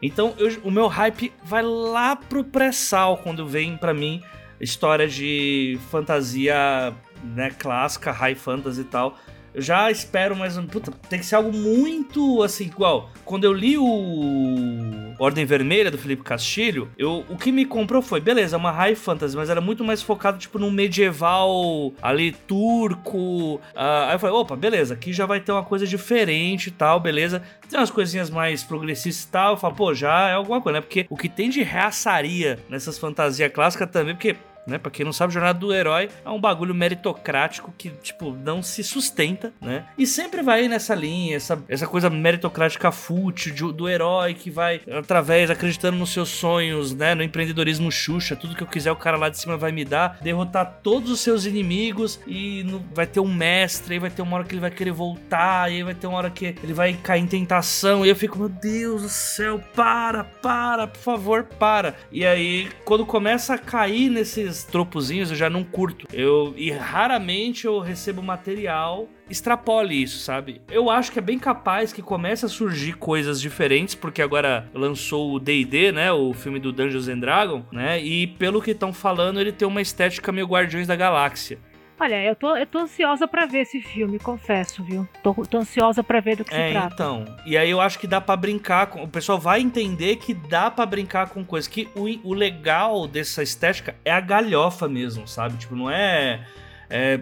Então eu, o meu hype vai lá pro pré-sal quando vem para mim história de fantasia né, clássica, high fantasy e tal. Eu já espero mais um. Puta, tem que ser algo muito assim, igual. Quando eu li o Ordem Vermelha do Felipe Castilho, eu, o que me comprou foi, beleza, uma high fantasy, mas era muito mais focado, tipo, num medieval ali turco. Uh, aí eu falei, opa, beleza, aqui já vai ter uma coisa diferente e tal, beleza. Tem umas coisinhas mais progressistas e tal. Eu falo, pô, já é alguma coisa, né? Porque o que tem de reaçaria nessas fantasias clássicas também, porque né? Pra quem não sabe, Jornada do Herói é um bagulho meritocrático que, tipo, não se sustenta, né? E sempre vai nessa linha, essa, essa coisa meritocrática fútil do, do herói que vai, através, acreditando nos seus sonhos, né? No empreendedorismo Xuxa, tudo que eu quiser o cara lá de cima vai me dar, derrotar todos os seus inimigos e no, vai ter um mestre, aí vai ter uma hora que ele vai querer voltar, e aí vai ter uma hora que ele vai cair em tentação, e eu fico, meu Deus do céu, para, para, por favor, para. E aí, quando começa a cair nesses esses tropozinhos eu já não curto. Eu e raramente eu recebo material extrapole isso, sabe? Eu acho que é bem capaz que comece a surgir coisas diferentes, porque agora lançou o D&D, né, o filme do Dungeons and Dragons, né? E pelo que estão falando, ele tem uma estética meio Guardiões da Galáxia. Olha, eu tô, eu tô ansiosa para ver esse filme, confesso, viu? Tô, tô ansiosa para ver do que é, se trata. então. E aí eu acho que dá para brincar com. O pessoal vai entender que dá para brincar com coisas. Que o, o legal dessa estética é a galhofa mesmo, sabe? Tipo, não é. É,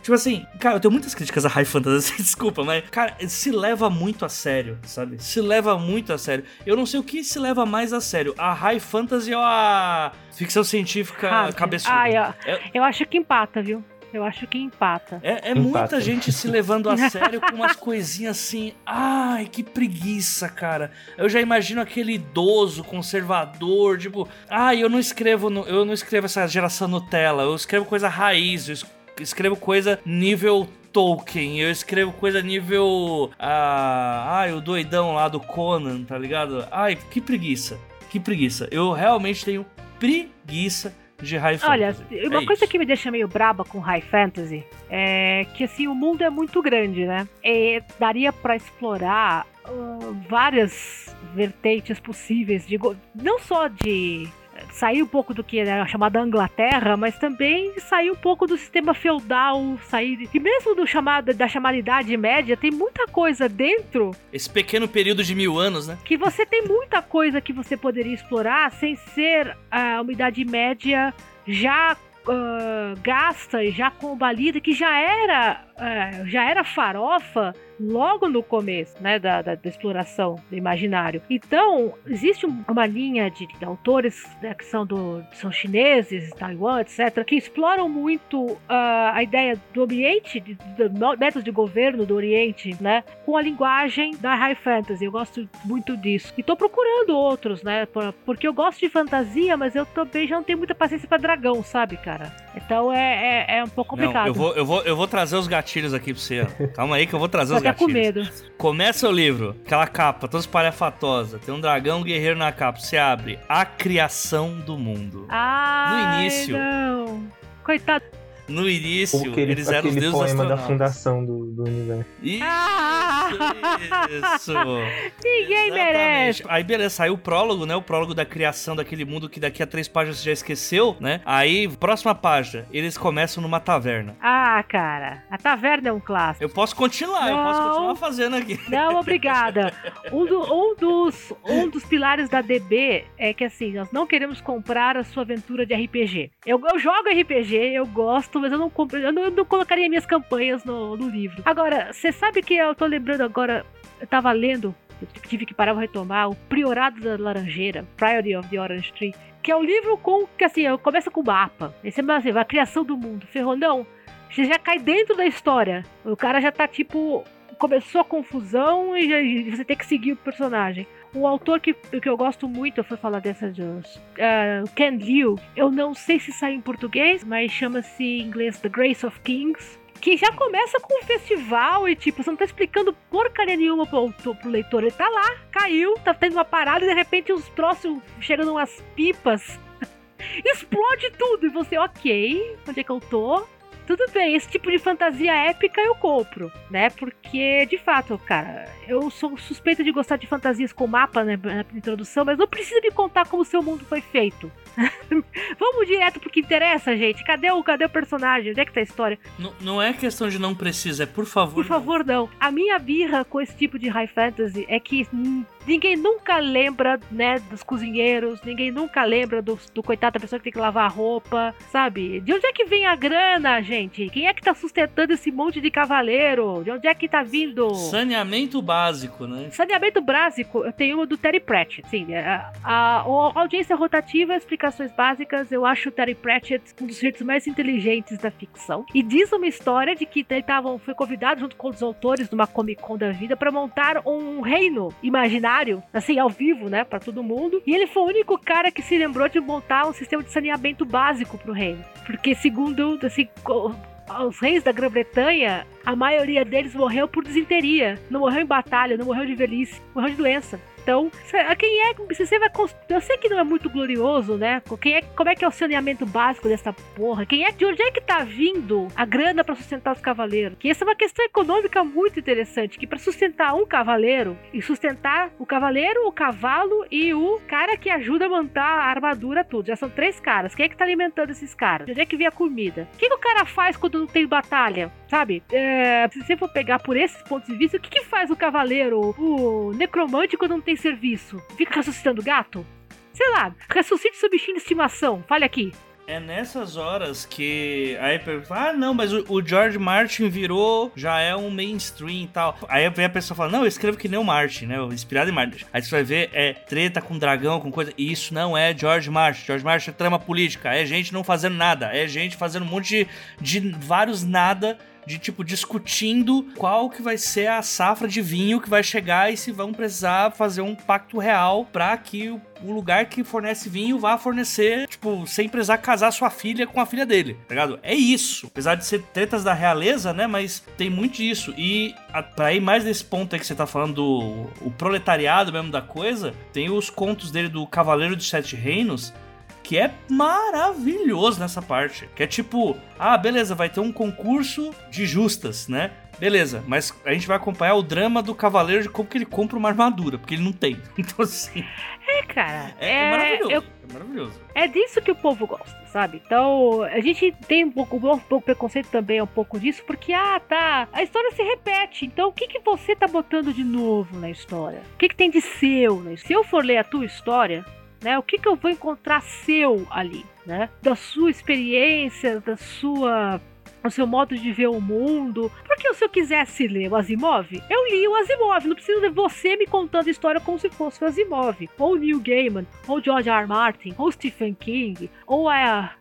tipo assim, cara, eu tenho muitas críticas a High Fantasy, desculpa, mas, cara, se leva muito a sério, sabe? Se leva muito a sério. Eu não sei o que se leva mais a sério, a High Fantasy ou a ficção científica cabeçuda. Ah, eu, é... eu acho que empata, viu? Eu acho que empata. É, é empata. muita gente se levando a sério com umas coisinhas assim. Ai, que preguiça, cara. Eu já imagino aquele idoso, conservador, tipo, ai, ah, eu não escrevo, no, eu não escrevo essa geração Nutella, eu escrevo coisa raiz, eu escrevo coisa nível Tolkien, eu escrevo coisa nível. Ah, ai, o doidão lá do Conan, tá ligado? Ai, que preguiça. Que preguiça. Eu realmente tenho preguiça de High Fantasy. Olha, uma é coisa isso. que me deixa meio braba com High Fantasy é que assim, o mundo é muito grande, né? E daria para explorar uh, várias vertentes possíveis, de, não só de sair um pouco do que era chamada Anglaterra, mas também sair um pouco do sistema feudal, sair e mesmo do chamado da chamada Idade Média tem muita coisa dentro. Esse pequeno período de mil anos, né? Que você tem muita coisa que você poderia explorar sem ser uh, uma Idade Média já uh, gasta e já combalida, que já era é, já era farofa logo no começo, né, da, da, da exploração do imaginário. Então, existe uma linha de, de autores né, que são, do, são chineses, Taiwan, etc., que exploram muito uh, a ideia do Oriente, de, de, métodos de governo do Oriente, né, com a linguagem da high fantasy. Eu gosto muito disso. E tô procurando outros, né, porque eu gosto de fantasia, mas eu também já não tenho muita paciência para dragão, sabe, cara? Então é, é, é um pouco complicado. Não, eu, vou, eu, vou, eu vou trazer os gatilhos aqui pra você. Calma aí que eu vou trazer os gatilhos com medo. Começa o livro, aquela capa toda espalhafatosa, tem um dragão um guerreiro na capa, você abre A Criação do Mundo. Ai, no início. Não. Coitado no início, aquele, eles eram os deuses poema da fundação do, do universo. Isso, isso. Ninguém Exatamente. merece. Aí, beleza, saiu o prólogo, né? O prólogo da criação daquele mundo que daqui a três páginas você já esqueceu, né? Aí, próxima página, eles começam numa taverna. Ah, cara, a taverna é um clássico. Eu posso continuar, não, eu posso continuar fazendo aqui. Não, obrigada. Um, do, um, dos, um dos pilares da DB é que, assim, nós não queremos comprar a sua aventura de RPG. Eu, eu jogo RPG, eu gosto, mas eu não, compro, eu não, eu não colocaria minhas campanhas no, no livro. Agora, você sabe que eu tô lembrando agora, eu tava lendo, eu tive que parar pra retomar, o Priorado da Laranjeira, Priority of the Orange Tree, que é um livro com, que assim, começa com o mapa. Esse é assim, a criação do mundo. Ferrou, não. Você já cai dentro da história. O cara já tá tipo. Começou a confusão e, já, e você tem que seguir o personagem. Um autor que, que eu gosto muito, eu fui falar dessa de uh, Ken Liu. Eu não sei se sai em português, mas chama-se em inglês The Grace of Kings. Que já começa com um festival e tipo, você não tá explicando porcaria nenhuma pro, pro leitor. Ele tá lá, caiu, tá tendo uma parada e de repente os troços chegando umas pipas explode tudo. E você, ok, onde é que eu tô? Tudo bem, esse tipo de fantasia épica eu compro, né? Porque, de fato, cara, eu sou suspeita de gostar de fantasias com mapa né, na introdução, mas não precisa me contar como o seu mundo foi feito. Vamos direto pro que interessa, gente. Cadê o, cadê o personagem? Onde é que tá a história? N não é questão de não precisa, é por favor. Por favor, não. A minha birra com esse tipo de high fantasy é que ninguém nunca lembra, né, dos cozinheiros, ninguém nunca lembra do, do coitado da pessoa que tem que lavar a roupa, sabe? De onde é que vem a grana, gente? Quem é que tá sustentando esse monte de cavaleiro? De onde é que tá vindo? Saneamento básico, né? Saneamento básico, eu tenho o do Terry Pratchett, sim. A, a, a audiência rotativa explica explicações básicas, eu acho o Terry Pratchett um dos jeitos mais inteligentes da ficção. E diz uma história de que ele tava, foi convidado junto com os autores numa Comic Con da vida para montar um reino imaginário, assim, ao vivo, né, para todo mundo. E ele foi o único cara que se lembrou de montar um sistema de saneamento básico pro reino. Porque, segundo, assim, os reis da Grã-Bretanha, a maioria deles morreu por desinteria. Não morreu em batalha, não morreu de velhice, morreu de doença. Então, quem é. Se você vai Eu sei que não é muito glorioso, né? Quem é, como é que é o saneamento básico dessa porra? Quem é de onde é que tá vindo a grana para sustentar os cavaleiros? Que essa é uma questão econômica muito interessante. Que para sustentar um cavaleiro e sustentar o cavaleiro, o cavalo e o cara que ajuda a montar a armadura, tudo. Já são três caras. Quem é que tá alimentando esses caras? De onde é que vem a comida? O que, que o cara faz quando não tem batalha? Sabe? É, se você for pegar por esses pontos de vista, o que, que faz o cavaleiro, o necromante, quando não tem serviço? Fica ressuscitando gato? Sei lá, ressuscite seu bichinho de estimação. Fale aqui. É nessas horas que aí ah não, mas o, George Martin virou, já é um mainstream e tal. Aí vem a pessoa fala, não, eu escrevo que nem o Martin, né, inspirado em Martin. Aí você vai ver, é treta com dragão, com coisa, e isso não é George Martin. George Martin é trama política, é gente não fazendo nada, é gente fazendo um monte de, de vários nada de tipo discutindo qual que vai ser a safra de vinho que vai chegar e se vão precisar fazer um pacto real para que o, o lugar que fornece vinho vá fornecer, tipo, sem precisar casar sua filha com a filha dele, tá ligado? É isso. Apesar de ser tretas da realeza, né, mas tem muito disso. E a, pra ir mais nesse ponto aí que você tá falando do o proletariado mesmo da coisa, tem os contos dele do Cavaleiro dos Sete Reinos, que é maravilhoso nessa parte. Que é tipo, ah, beleza, vai ter um concurso de justas, né? Beleza, mas a gente vai acompanhar o drama do cavaleiro de como que ele compra uma armadura, porque ele não tem. Então, assim. É, cara. É, é, é maravilhoso. Eu, é maravilhoso. É disso que o povo gosta, sabe? Então, a gente tem um pouco, um pouco preconceito também, um pouco disso, porque, ah, tá. A história se repete. Então, o que, que você tá botando de novo na história? O que, que tem de seu? Né? Se eu for ler a tua história, né? O que, que eu vou encontrar seu ali, né? Da sua experiência, da sua o seu modo de ver o mundo. Porque se eu quisesse ler o Asimov, eu li o Asimov. Não preciso de você me contando a história como se fosse o Asimov. Ou Neil Gaiman, ou George R. R. Martin, ou Stephen King, ou a,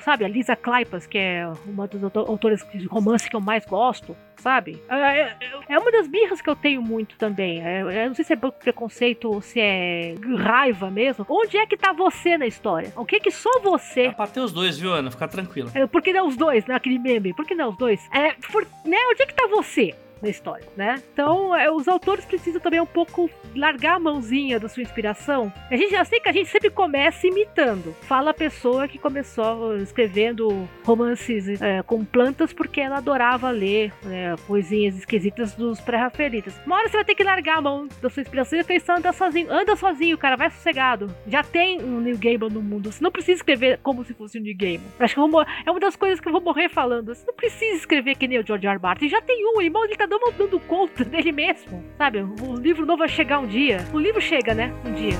sabe, a Lisa Kleypas, que é uma das autoras de romance que eu mais gosto sabe? É, é, é, uma das birras que eu tenho muito também. É, eu não sei se é preconceito ou se é raiva mesmo. Onde é que tá você na história? O que que só você? Dá pra ter os dois, viu, Ana? Fica tranquila. É, por que não os dois, né? meme? Por que não os dois? É, por, né? Onde é que tá você? Na história, né? Então, é, os autores precisam também um pouco largar a mãozinha da sua inspiração. A gente já sei que a gente sempre começa imitando. Fala a pessoa que começou escrevendo romances é, com plantas porque ela adorava ler é, coisinhas esquisitas dos pré-rafelitas. Uma hora você vai ter que largar a mão da sua inspiração e pensar anda sozinho. Anda sozinho, cara, vai sossegado. Já tem um New Gaiman no mundo. Você não precisa escrever como se fosse um New Gaiman. Acho que é uma das coisas que eu vou morrer falando. Você não precisa escrever que nem o George R. R. Martin. Já tem um, irmão, ele tá dando, dando conta dele mesmo, sabe? O livro novo vai chegar um dia. O livro chega, né? Um dia.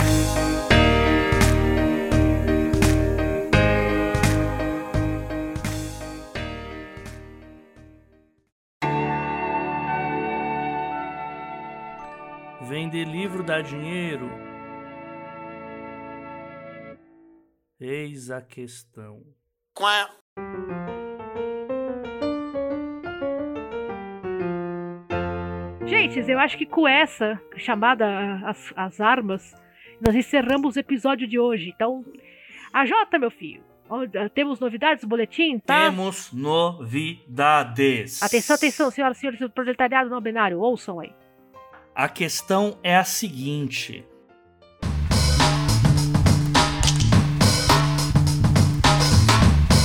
Vender livro dá dinheiro? Eis a questão. Qual Gente, eu acho que com essa chamada as, as armas, nós encerramos o episódio de hoje. Então, a Jota, meu filho, temos novidades, boletim, tá? Temos novidades. Atenção, atenção, senhoras e senhores do proletariado não binário, ouçam aí. A questão é a seguinte: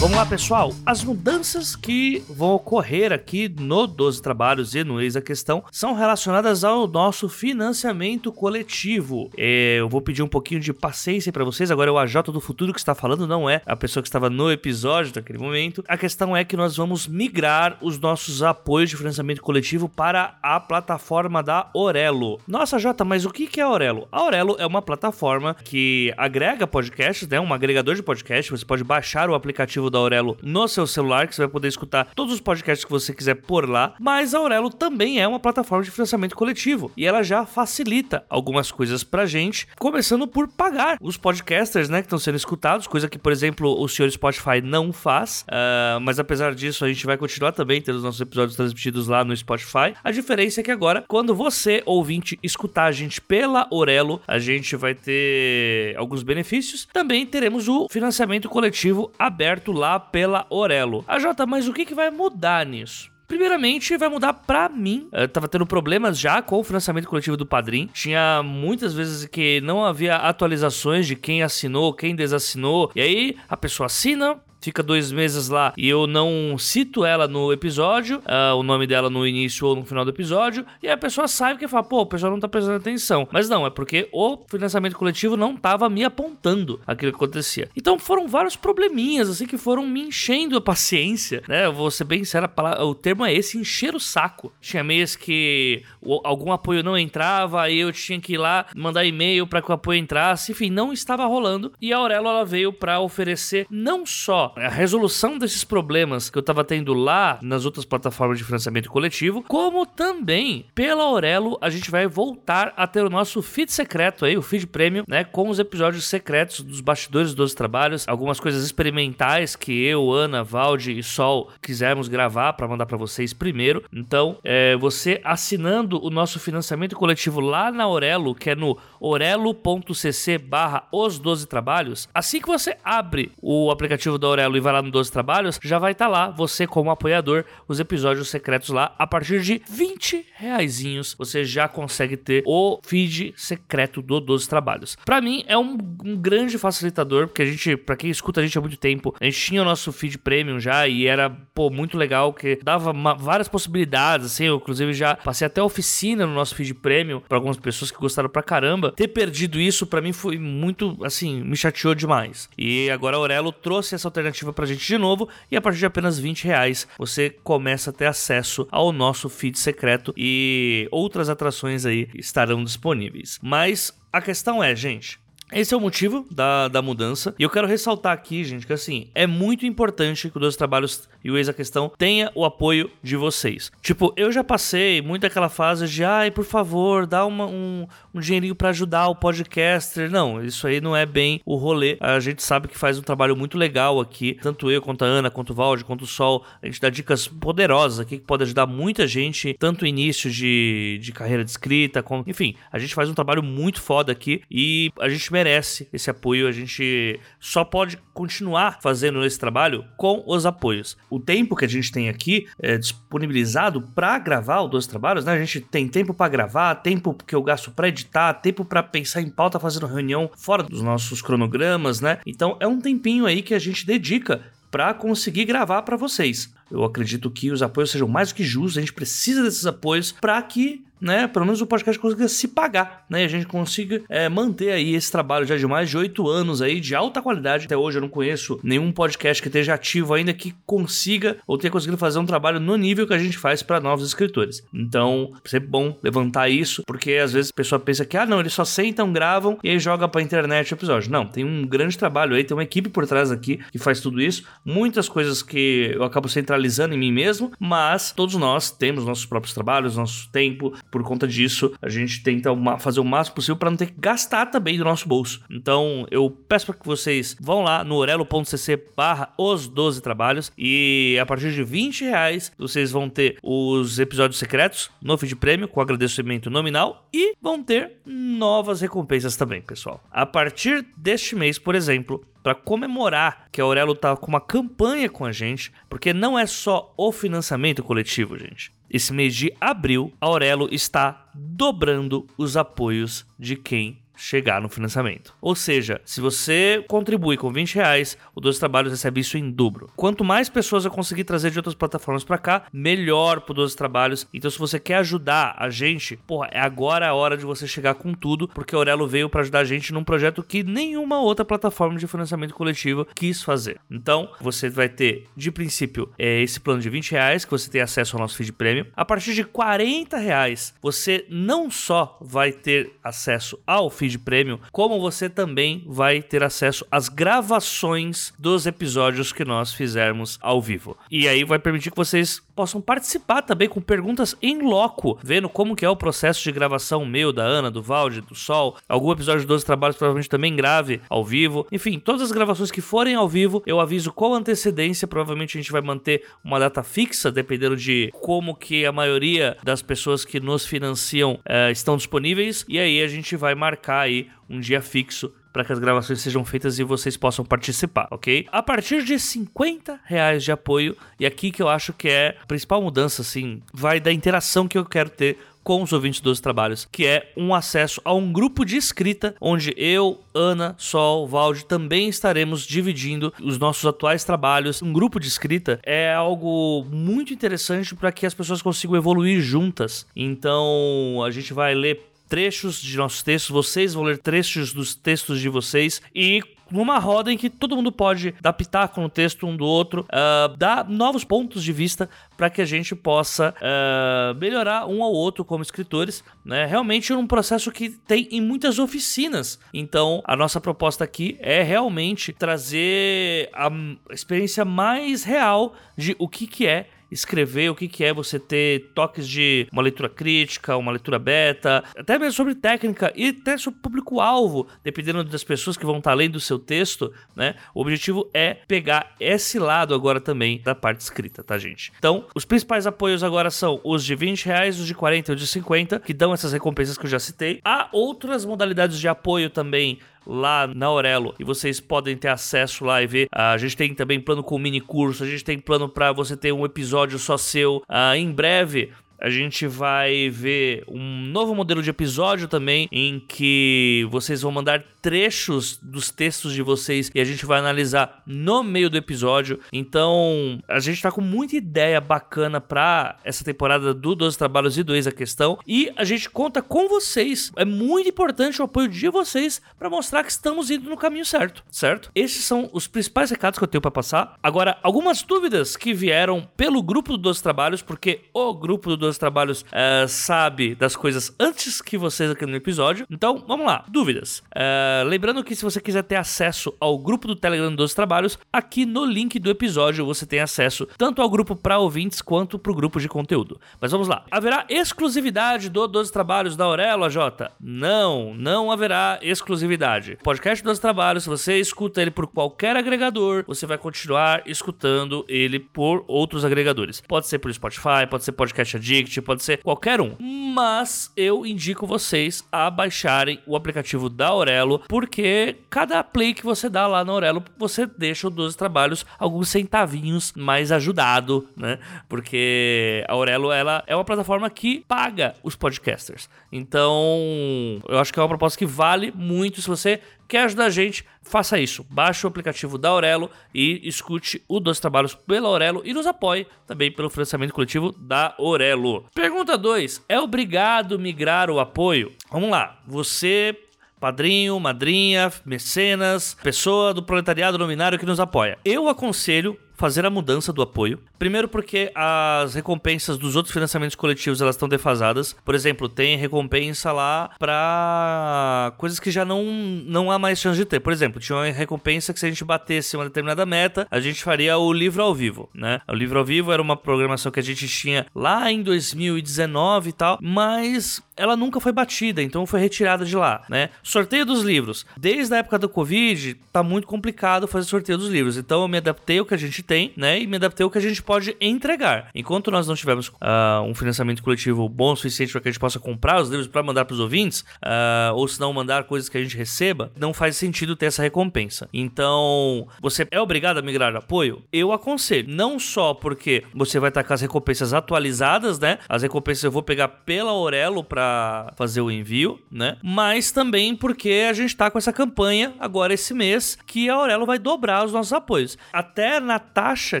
Vamos lá, pessoal. As mudanças que vão ocorrer aqui no 12 Trabalhos e no Eis a Questão são relacionadas ao nosso financiamento coletivo. É, eu vou pedir um pouquinho de paciência para vocês. Agora é o AJ do futuro que está falando, não é a pessoa que estava no episódio naquele momento. A questão é que nós vamos migrar os nossos apoios de financiamento coletivo para a plataforma da Orelo. Nossa, Jota, mas o que é a Orelo? A Orelo é uma plataforma que agrega podcasts, né? Um agregador de podcast. Você pode baixar o aplicativo aplicativo da Aurelo no seu celular, que você vai poder escutar todos os podcasts que você quiser por lá. Mas a Aurelo também é uma plataforma de financiamento coletivo e ela já facilita algumas coisas pra gente, começando por pagar os podcasters, né, que estão sendo escutados, coisa que, por exemplo, o senhor Spotify não faz. Uh, mas apesar disso, a gente vai continuar também tendo os nossos episódios transmitidos lá no Spotify. A diferença é que agora, quando você, ouvinte, escutar a gente pela Aurelo, a gente vai ter alguns benefícios. Também teremos o financiamento coletivo aberto lá pela Orelo. A Jota, mas o que, que vai mudar nisso? Primeiramente, vai mudar pra mim. Eu tava tendo problemas já com o financiamento coletivo do Padrim. Tinha muitas vezes que não havia atualizações de quem assinou, quem desassinou. E aí, a pessoa assina, fica dois meses lá e eu não cito ela no episódio, uh, o nome dela no início ou no final do episódio, e a pessoa sabe que fala, pô, o pessoal não tá prestando atenção. Mas não, é porque o financiamento coletivo não tava me apontando aquilo que acontecia. Então foram vários probleminhas, assim, que foram me enchendo a paciência, né? Eu vou ser bem sincero, o termo é esse, encher o saco. Tinha mês que algum apoio não entrava, aí eu tinha que ir lá mandar e-mail para que o apoio entrasse, enfim, não estava rolando. E a Aurelo ela veio para oferecer não só a resolução desses problemas que eu tava tendo lá nas outras plataformas de financiamento coletivo, como também pela Aurelo a gente vai voltar a ter o nosso feed secreto aí, o feed premium, né, com os episódios secretos dos bastidores dos trabalhos, algumas coisas experimentais que eu, Ana, Valde e Sol quisermos gravar para mandar para vocês primeiro. Então, é, você assinando o nosso financiamento coletivo lá na Aurelo, que é no orelo.cc barra os 12 trabalhos, assim que você abre o aplicativo da Aurelo Aurelo e vai lá no 12 Trabalhos, já vai estar tá lá, você como apoiador, os episódios secretos lá. A partir de 20 reaisinhos, você já consegue ter o feed secreto do 12 Trabalhos. Para mim, é um, um, grande facilitador, porque a gente, para quem escuta a gente há muito tempo, a gente tinha o nosso feed premium já e era, pô, muito legal, que dava uma, várias possibilidades, assim, eu inclusive já passei até oficina no nosso feed premium para algumas pessoas que gostaram pra caramba. Ter perdido isso para mim foi muito, assim, me chateou demais. E agora a Aurelo trouxe essa alternativa alternativa pra gente de novo e a partir de apenas 20 reais você começa a ter acesso ao nosso feed secreto e outras atrações aí estarão disponíveis. Mas a questão é, gente, esse é o motivo da, da mudança. E eu quero ressaltar aqui, gente, que assim, é muito importante que o Dois Trabalhos e o Ex a Questão tenha o apoio de vocês. Tipo, eu já passei muito aquela fase de, ai, por favor, dá uma, um, um dinheirinho para ajudar o podcaster. Não, isso aí não é bem o rolê. A gente sabe que faz um trabalho muito legal aqui. Tanto eu, quanto a Ana, quanto o Valde, quanto o Sol. A gente dá dicas poderosas aqui que pode ajudar muita gente, tanto início de, de carreira de escrita, como, enfim, a gente faz um trabalho muito foda aqui e a gente merece esse apoio. A gente só pode continuar fazendo esse trabalho com os apoios. O tempo que a gente tem aqui é disponibilizado para gravar os dois trabalhos, né? A gente tem tempo para gravar, tempo que eu gasto para editar, tempo para pensar em pauta fazendo reunião fora dos nossos cronogramas, né? Então é um tempinho aí que a gente dedica para conseguir gravar para vocês. Eu acredito que os apoios sejam mais do que justos, a gente precisa desses apoios para que né, pelo menos o podcast consiga se pagar, né, a gente consiga é, manter aí esse trabalho já de mais de oito anos aí, de alta qualidade. Até hoje eu não conheço nenhum podcast que esteja ativo ainda que consiga ou tenha conseguido fazer um trabalho no nível que a gente faz para novos escritores. Então, é sempre bom levantar isso, porque às vezes a pessoa pensa que, ah, não, eles só sentam, gravam e aí joga pra internet o episódio. Não, tem um grande trabalho aí, tem uma equipe por trás aqui que faz tudo isso. Muitas coisas que eu acabo centralizando em mim mesmo, mas todos nós temos nossos próprios trabalhos, nosso tempo, por conta disso, a gente tenta fazer o máximo possível para não ter que gastar também do nosso bolso. Então, eu peço para que vocês vão lá no orelo.cc barra os 12 trabalhos e a partir de 20 reais vocês vão ter os episódios secretos no feed prêmio com agradecimento nominal e vão ter novas recompensas também, pessoal. A partir deste mês, por exemplo, para comemorar que a Aurelo tá com uma campanha com a gente, porque não é só o financiamento coletivo, gente. Esse mês de abril, a Aurelo está dobrando os apoios de quem chegar no financiamento. Ou seja, se você contribui com 20 reais, o Dois Trabalhos recebe isso em dobro. Quanto mais pessoas eu conseguir trazer de outras plataformas para cá, melhor pro Dois Trabalhos. Então, se você quer ajudar a gente, porra, é agora a hora de você chegar com tudo, porque a Aurelo veio para ajudar a gente num projeto que nenhuma outra plataforma de financiamento coletivo quis fazer. Então, você vai ter, de princípio, é, esse plano de 20 reais, que você tem acesso ao nosso feed premium. A partir de 40 reais, você não só vai ter acesso ao feed feed premium, como você também vai ter acesso às gravações dos episódios que nós fizermos ao vivo. E aí vai permitir que vocês possam participar também com perguntas em loco, vendo como que é o processo de gravação meu, da Ana, do Valde, do Sol. Algum episódio de 12 trabalhos provavelmente também grave ao vivo. Enfim, todas as gravações que forem ao vivo, eu aviso com antecedência. Provavelmente a gente vai manter uma data fixa, dependendo de como que a maioria das pessoas que nos financiam uh, estão disponíveis. E aí a gente vai marcar aí um dia fixo para que as gravações sejam feitas e vocês possam participar, ok? A partir de 50 reais de apoio, e aqui que eu acho que é a principal mudança, assim, vai da interação que eu quero ter com os ouvintes dos trabalhos, que é um acesso a um grupo de escrita onde eu, Ana, Sol, Valde também estaremos dividindo os nossos atuais trabalhos. Um grupo de escrita é algo muito interessante para que as pessoas consigam evoluir juntas. Então, a gente vai ler trechos de nossos textos, vocês vão ler trechos dos textos de vocês e numa roda em que todo mundo pode dar pitaco no texto um do outro, uh, dar novos pontos de vista para que a gente possa uh, melhorar um ao outro como escritores. Né? Realmente é um processo que tem em muitas oficinas. Então, a nossa proposta aqui é realmente trazer a experiência mais real de o que, que é escrever o que, que é você ter toques de uma leitura crítica, uma leitura beta, até mesmo sobre técnica e até sobre público-alvo, dependendo das pessoas que vão estar lendo o seu texto, né? O objetivo é pegar esse lado agora também da parte escrita, tá, gente? Então, os principais apoios agora são os de 20 reais, os de 40 e os de 50, que dão essas recompensas que eu já citei. Há outras modalidades de apoio também lá na Aurelo e vocês podem ter acesso lá e ver. a gente tem também plano com mini curso, a gente tem plano para você ter um episódio só seu. Uh, em breve a gente vai ver um novo modelo de episódio também, em que vocês vão mandar trechos dos textos de vocês e a gente vai analisar no meio do episódio. Então, a gente tá com muita ideia bacana para essa temporada do 12 Trabalhos e do Ex a Questão. E a gente conta com vocês. É muito importante o apoio de vocês para mostrar que estamos indo no caminho certo, certo? Esses são os principais recados que eu tenho para passar. Agora, algumas dúvidas que vieram pelo grupo do 12 Trabalhos, porque o grupo do dos trabalhos uh, sabe das coisas antes que vocês aqui no episódio. Então, vamos lá. Dúvidas. Uh, Uh, lembrando que se você quiser ter acesso ao grupo do Telegram dos Trabalhos, aqui no link do episódio você tem acesso tanto ao grupo para ouvintes quanto para o grupo de conteúdo. Mas vamos lá. Haverá exclusividade do 12 Trabalhos da Aurelo, AJ? Não, não haverá exclusividade. Podcast 12 Trabalhos, se você escuta ele por qualquer agregador, você vai continuar escutando ele por outros agregadores. Pode ser por Spotify, pode ser Podcast Addict, pode ser qualquer um. Mas eu indico vocês a baixarem o aplicativo da Aurelo, porque cada play que você dá lá na Aurelo, você deixa o 12 Trabalhos alguns centavinhos mais ajudado, né? Porque a Aurelo ela é uma plataforma que paga os podcasters. Então, eu acho que é uma proposta que vale muito se você quer ajudar a gente, faça isso. Baixe o aplicativo da Aurelo e escute o Dois Trabalhos pela Aurelo e nos apoie também pelo financiamento coletivo da Aurelo. Pergunta 2. É obrigado migrar o apoio? Vamos lá. Você padrinho, madrinha, mecenas, pessoa do proletariado nominário que nos apoia. Eu aconselho fazer a mudança do apoio. Primeiro porque as recompensas dos outros financiamentos coletivos elas estão defasadas. Por exemplo, tem recompensa lá para coisas que já não, não há mais chance de ter. Por exemplo, tinha uma recompensa que se a gente batesse uma determinada meta, a gente faria o livro ao vivo, né? O livro ao vivo era uma programação que a gente tinha lá em 2019 e tal, mas ela nunca foi batida, então foi retirada de lá, né? Sorteio dos livros. Desde a época do Covid, tá muito complicado fazer sorteio dos livros. Então eu me adaptei ao que a gente tem, né? E me adaptei ao que a gente pode entregar. Enquanto nós não tivermos uh, um financiamento coletivo bom o suficiente para que a gente possa comprar os livros para mandar para os ouvintes, uh, ou se não mandar coisas que a gente receba, não faz sentido ter essa recompensa. Então, você é obrigado a migrar apoio? Eu aconselho. Não só porque você vai estar com as recompensas atualizadas, né? As recompensas eu vou pegar pela Aurelo para fazer o envio, né? Mas também porque a gente está com essa campanha agora esse mês que a Aurelo vai dobrar os nossos apoios. Até na taxa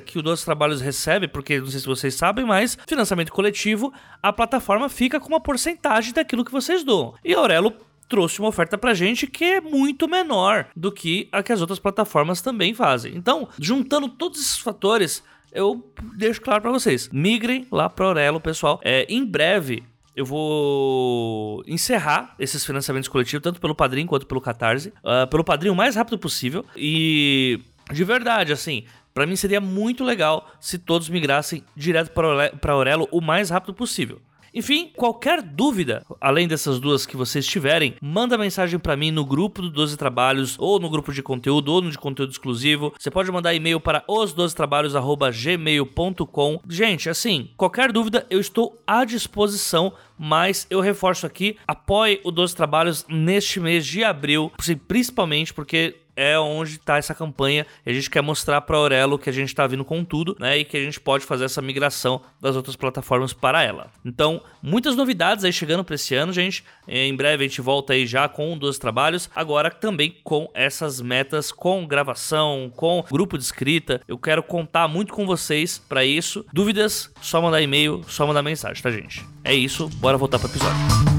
que o Dois Trabalhos recebe, porque não sei se vocês sabem, mas financiamento coletivo, a plataforma fica com uma porcentagem daquilo que vocês doam. E a Aurelo trouxe uma oferta pra gente que é muito menor do que a que as outras plataformas também fazem. Então, juntando todos esses fatores, eu deixo claro para vocês, migrem lá para Aurelo, pessoal. É, em breve eu vou encerrar esses financiamentos coletivos, tanto pelo Padrim quanto pelo Catarse. Uh, pelo Padrim o mais rápido possível. E de verdade, assim, para mim seria muito legal se todos migrassem direto para Aurelo o mais rápido possível. Enfim, qualquer dúvida, além dessas duas que vocês tiverem, manda mensagem para mim no grupo do 12 Trabalhos, ou no grupo de conteúdo, ou no de conteúdo exclusivo. Você pode mandar e-mail para os12trabalhos@gmail.com. Gente, assim, qualquer dúvida eu estou à disposição, mas eu reforço aqui, apoie o 12 Trabalhos neste mês de abril, principalmente porque é onde está essa campanha e a gente quer mostrar para Aurelo que a gente está vindo com tudo, né? E que a gente pode fazer essa migração das outras plataformas para ela. Então, muitas novidades aí chegando para esse ano, gente. Em breve a gente volta aí já com dos trabalhos, agora também com essas metas, com gravação, com grupo de escrita. Eu quero contar muito com vocês para isso. Dúvidas? Só mandar e-mail, só mandar mensagem, tá, gente? É isso, bora voltar para o episódio.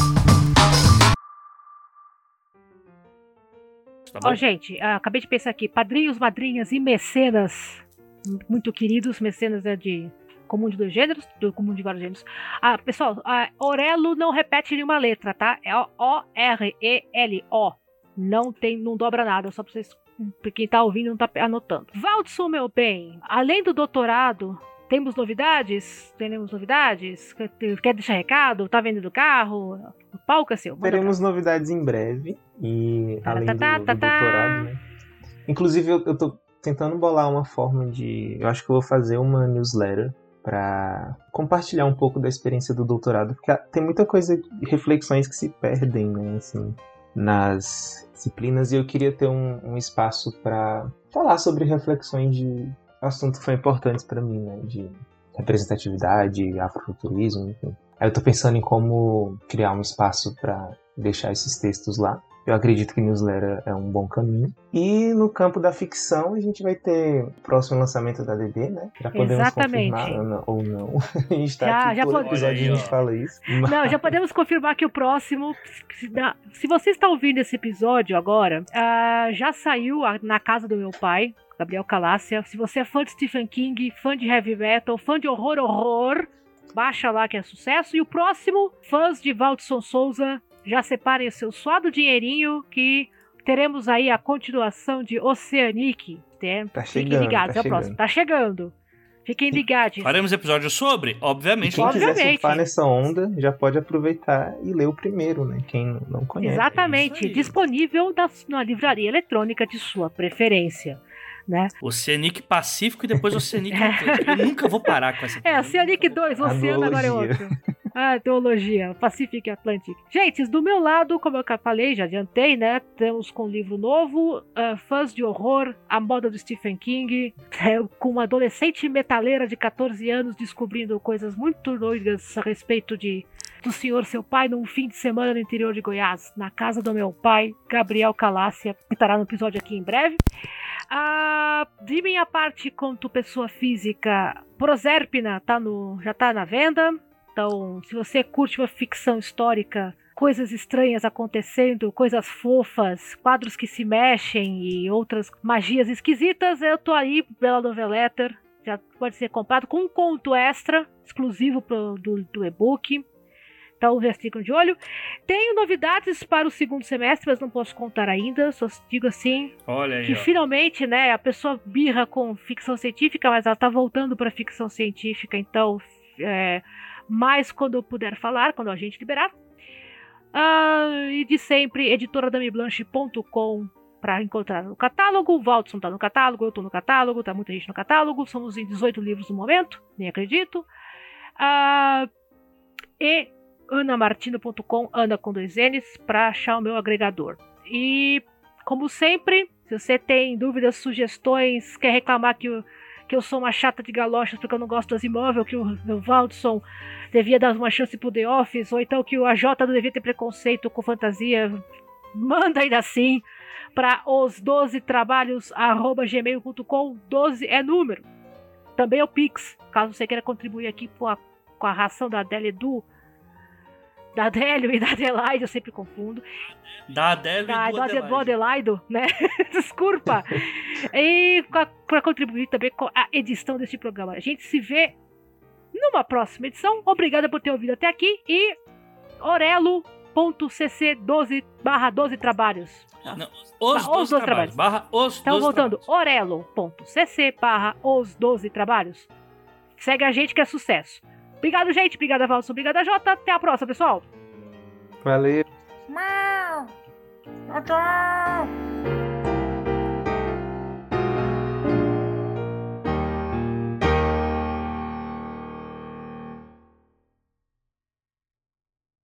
Tá Ó, gente, ah, acabei de pensar aqui. Padrinhos, madrinhas e mecenas, muito queridos. Mecenas é de comum de dois gêneros, do comum de vários gêneros. Ah, pessoal, ah, Orelo não repete nenhuma letra, tá? É O-R-E-L-O. Não tem, não dobra nada, só pra vocês. Pra quem tá ouvindo não tá anotando. Valdson, meu bem, além do doutorado, temos novidades? Temos novidades? Quer deixar recado? Tá vendendo carro? O palco é seu. Teremos novidades em breve. E além do, do doutorado, né? Inclusive, eu, eu tô tentando bolar uma forma de. Eu acho que eu vou fazer uma newsletter para compartilhar um pouco da experiência do doutorado, porque tem muita coisa, reflexões que se perdem, né, assim, nas disciplinas, e eu queria ter um, um espaço para falar sobre reflexões de assuntos que foram importantes para mim, né, de representatividade, afrofuturismo, enfim. Aí eu tô pensando em como criar um espaço para deixar esses textos lá. Eu acredito que newsletter é um bom caminho. E no campo da ficção, a gente vai ter o próximo lançamento da DB, né? Já podemos Exatamente. confirmar ou não. A gente tá já, aqui já por pode... episódio a gente fala isso. Mas... Não, já podemos confirmar que o próximo... Se você está ouvindo esse episódio agora, uh, já saiu na casa do meu pai, Gabriel Calácia. Se você é fã de Stephen King, fã de heavy metal, fã de horror, horror, baixa lá que é sucesso. E o próximo, fãs de Valdson Souza, já separem o seu suado dinheirinho que teremos aí a continuação de Oceanic. Né? Tá Fiquem chegando, ligados, tá é o próximo. Tá chegando. Fiquem ligados. Faremos episódio sobre? Obviamente. Quem quiser Obviamente. surfar nessa onda já pode aproveitar e ler o primeiro, né? Quem não conhece. Exatamente. É. Disponível na, na livraria eletrônica de sua preferência. Né? Oceanic Pacífico e depois Oceanic Atlântico. Eu nunca vou parar com essa É, Oceanic 2, A Oceano agora é outro. Ah, teologia, Pacific Atlantic. Gente, do meu lado, como eu falei, já adiantei, né? Temos com um livro novo, ah, Fãs de Horror, A Moda do Stephen King, é, com uma adolescente metaleira de 14 anos descobrindo coisas muito doidas a respeito de do senhor seu pai num fim de semana no interior de Goiás, na casa do meu pai, Gabriel Calácia, que estará no episódio aqui em breve. Ah, de minha parte, quanto pessoa física, Proserpina tá no, já tá na venda. Então, se você curte uma ficção histórica, coisas estranhas acontecendo, coisas fofas, quadros que se mexem e outras magias esquisitas, eu tô aí pela Noveletter. Já pode ser comprado com um conto extra, exclusivo pro, do, do e-book. Então já ficam de olho. Tenho novidades para o segundo semestre, mas não posso contar ainda. Só digo assim Olha aí, que ó. finalmente, né, a pessoa birra com ficção científica, mas ela tá voltando para ficção científica, então é, mais quando eu puder falar, quando a gente liberar. Ah, e de sempre, editoradamiblanche.com para encontrar no catálogo. O Valdson tá no catálogo, eu tô no catálogo, tá muita gente no catálogo. Somos em 18 livros no momento, nem acredito. Ah, e anamartino.com, Ana com dois N's, para achar o meu agregador. E como sempre, se você tem dúvidas, sugestões, quer reclamar que eu, que eu sou uma chata de galochas porque eu não gosto das imóveis, que o, o Valdson devia dar uma chance pro The Office, ou então que o AJ não devia ter preconceito com fantasia, manda ainda assim para os 12 trabalhos arroba gmail.com, 12 é número. Também é o Pix, caso você queira contribuir aqui com a, com a ração da Adélia Edu, da Adélio e da Adelaide, eu sempre confundo Da Adélio da, e do do, Ade- do Adelaide. Adelaido, né? Desculpa. e para contribuir também com a edição deste programa. A gente se vê numa próxima edição. Obrigada por ter ouvido até aqui e orelo.cc 12 barra 12 trabalhos. Não, os Os 12 doze trabalhos. Barra os Então 12 voltando, orelo.cc barra os 12 trabalhos. Segue a gente que é sucesso. Obrigado, gente. Obrigada, Valson. Obrigada, Jota. Até a próxima, pessoal. Valeu. Tchau, tchau!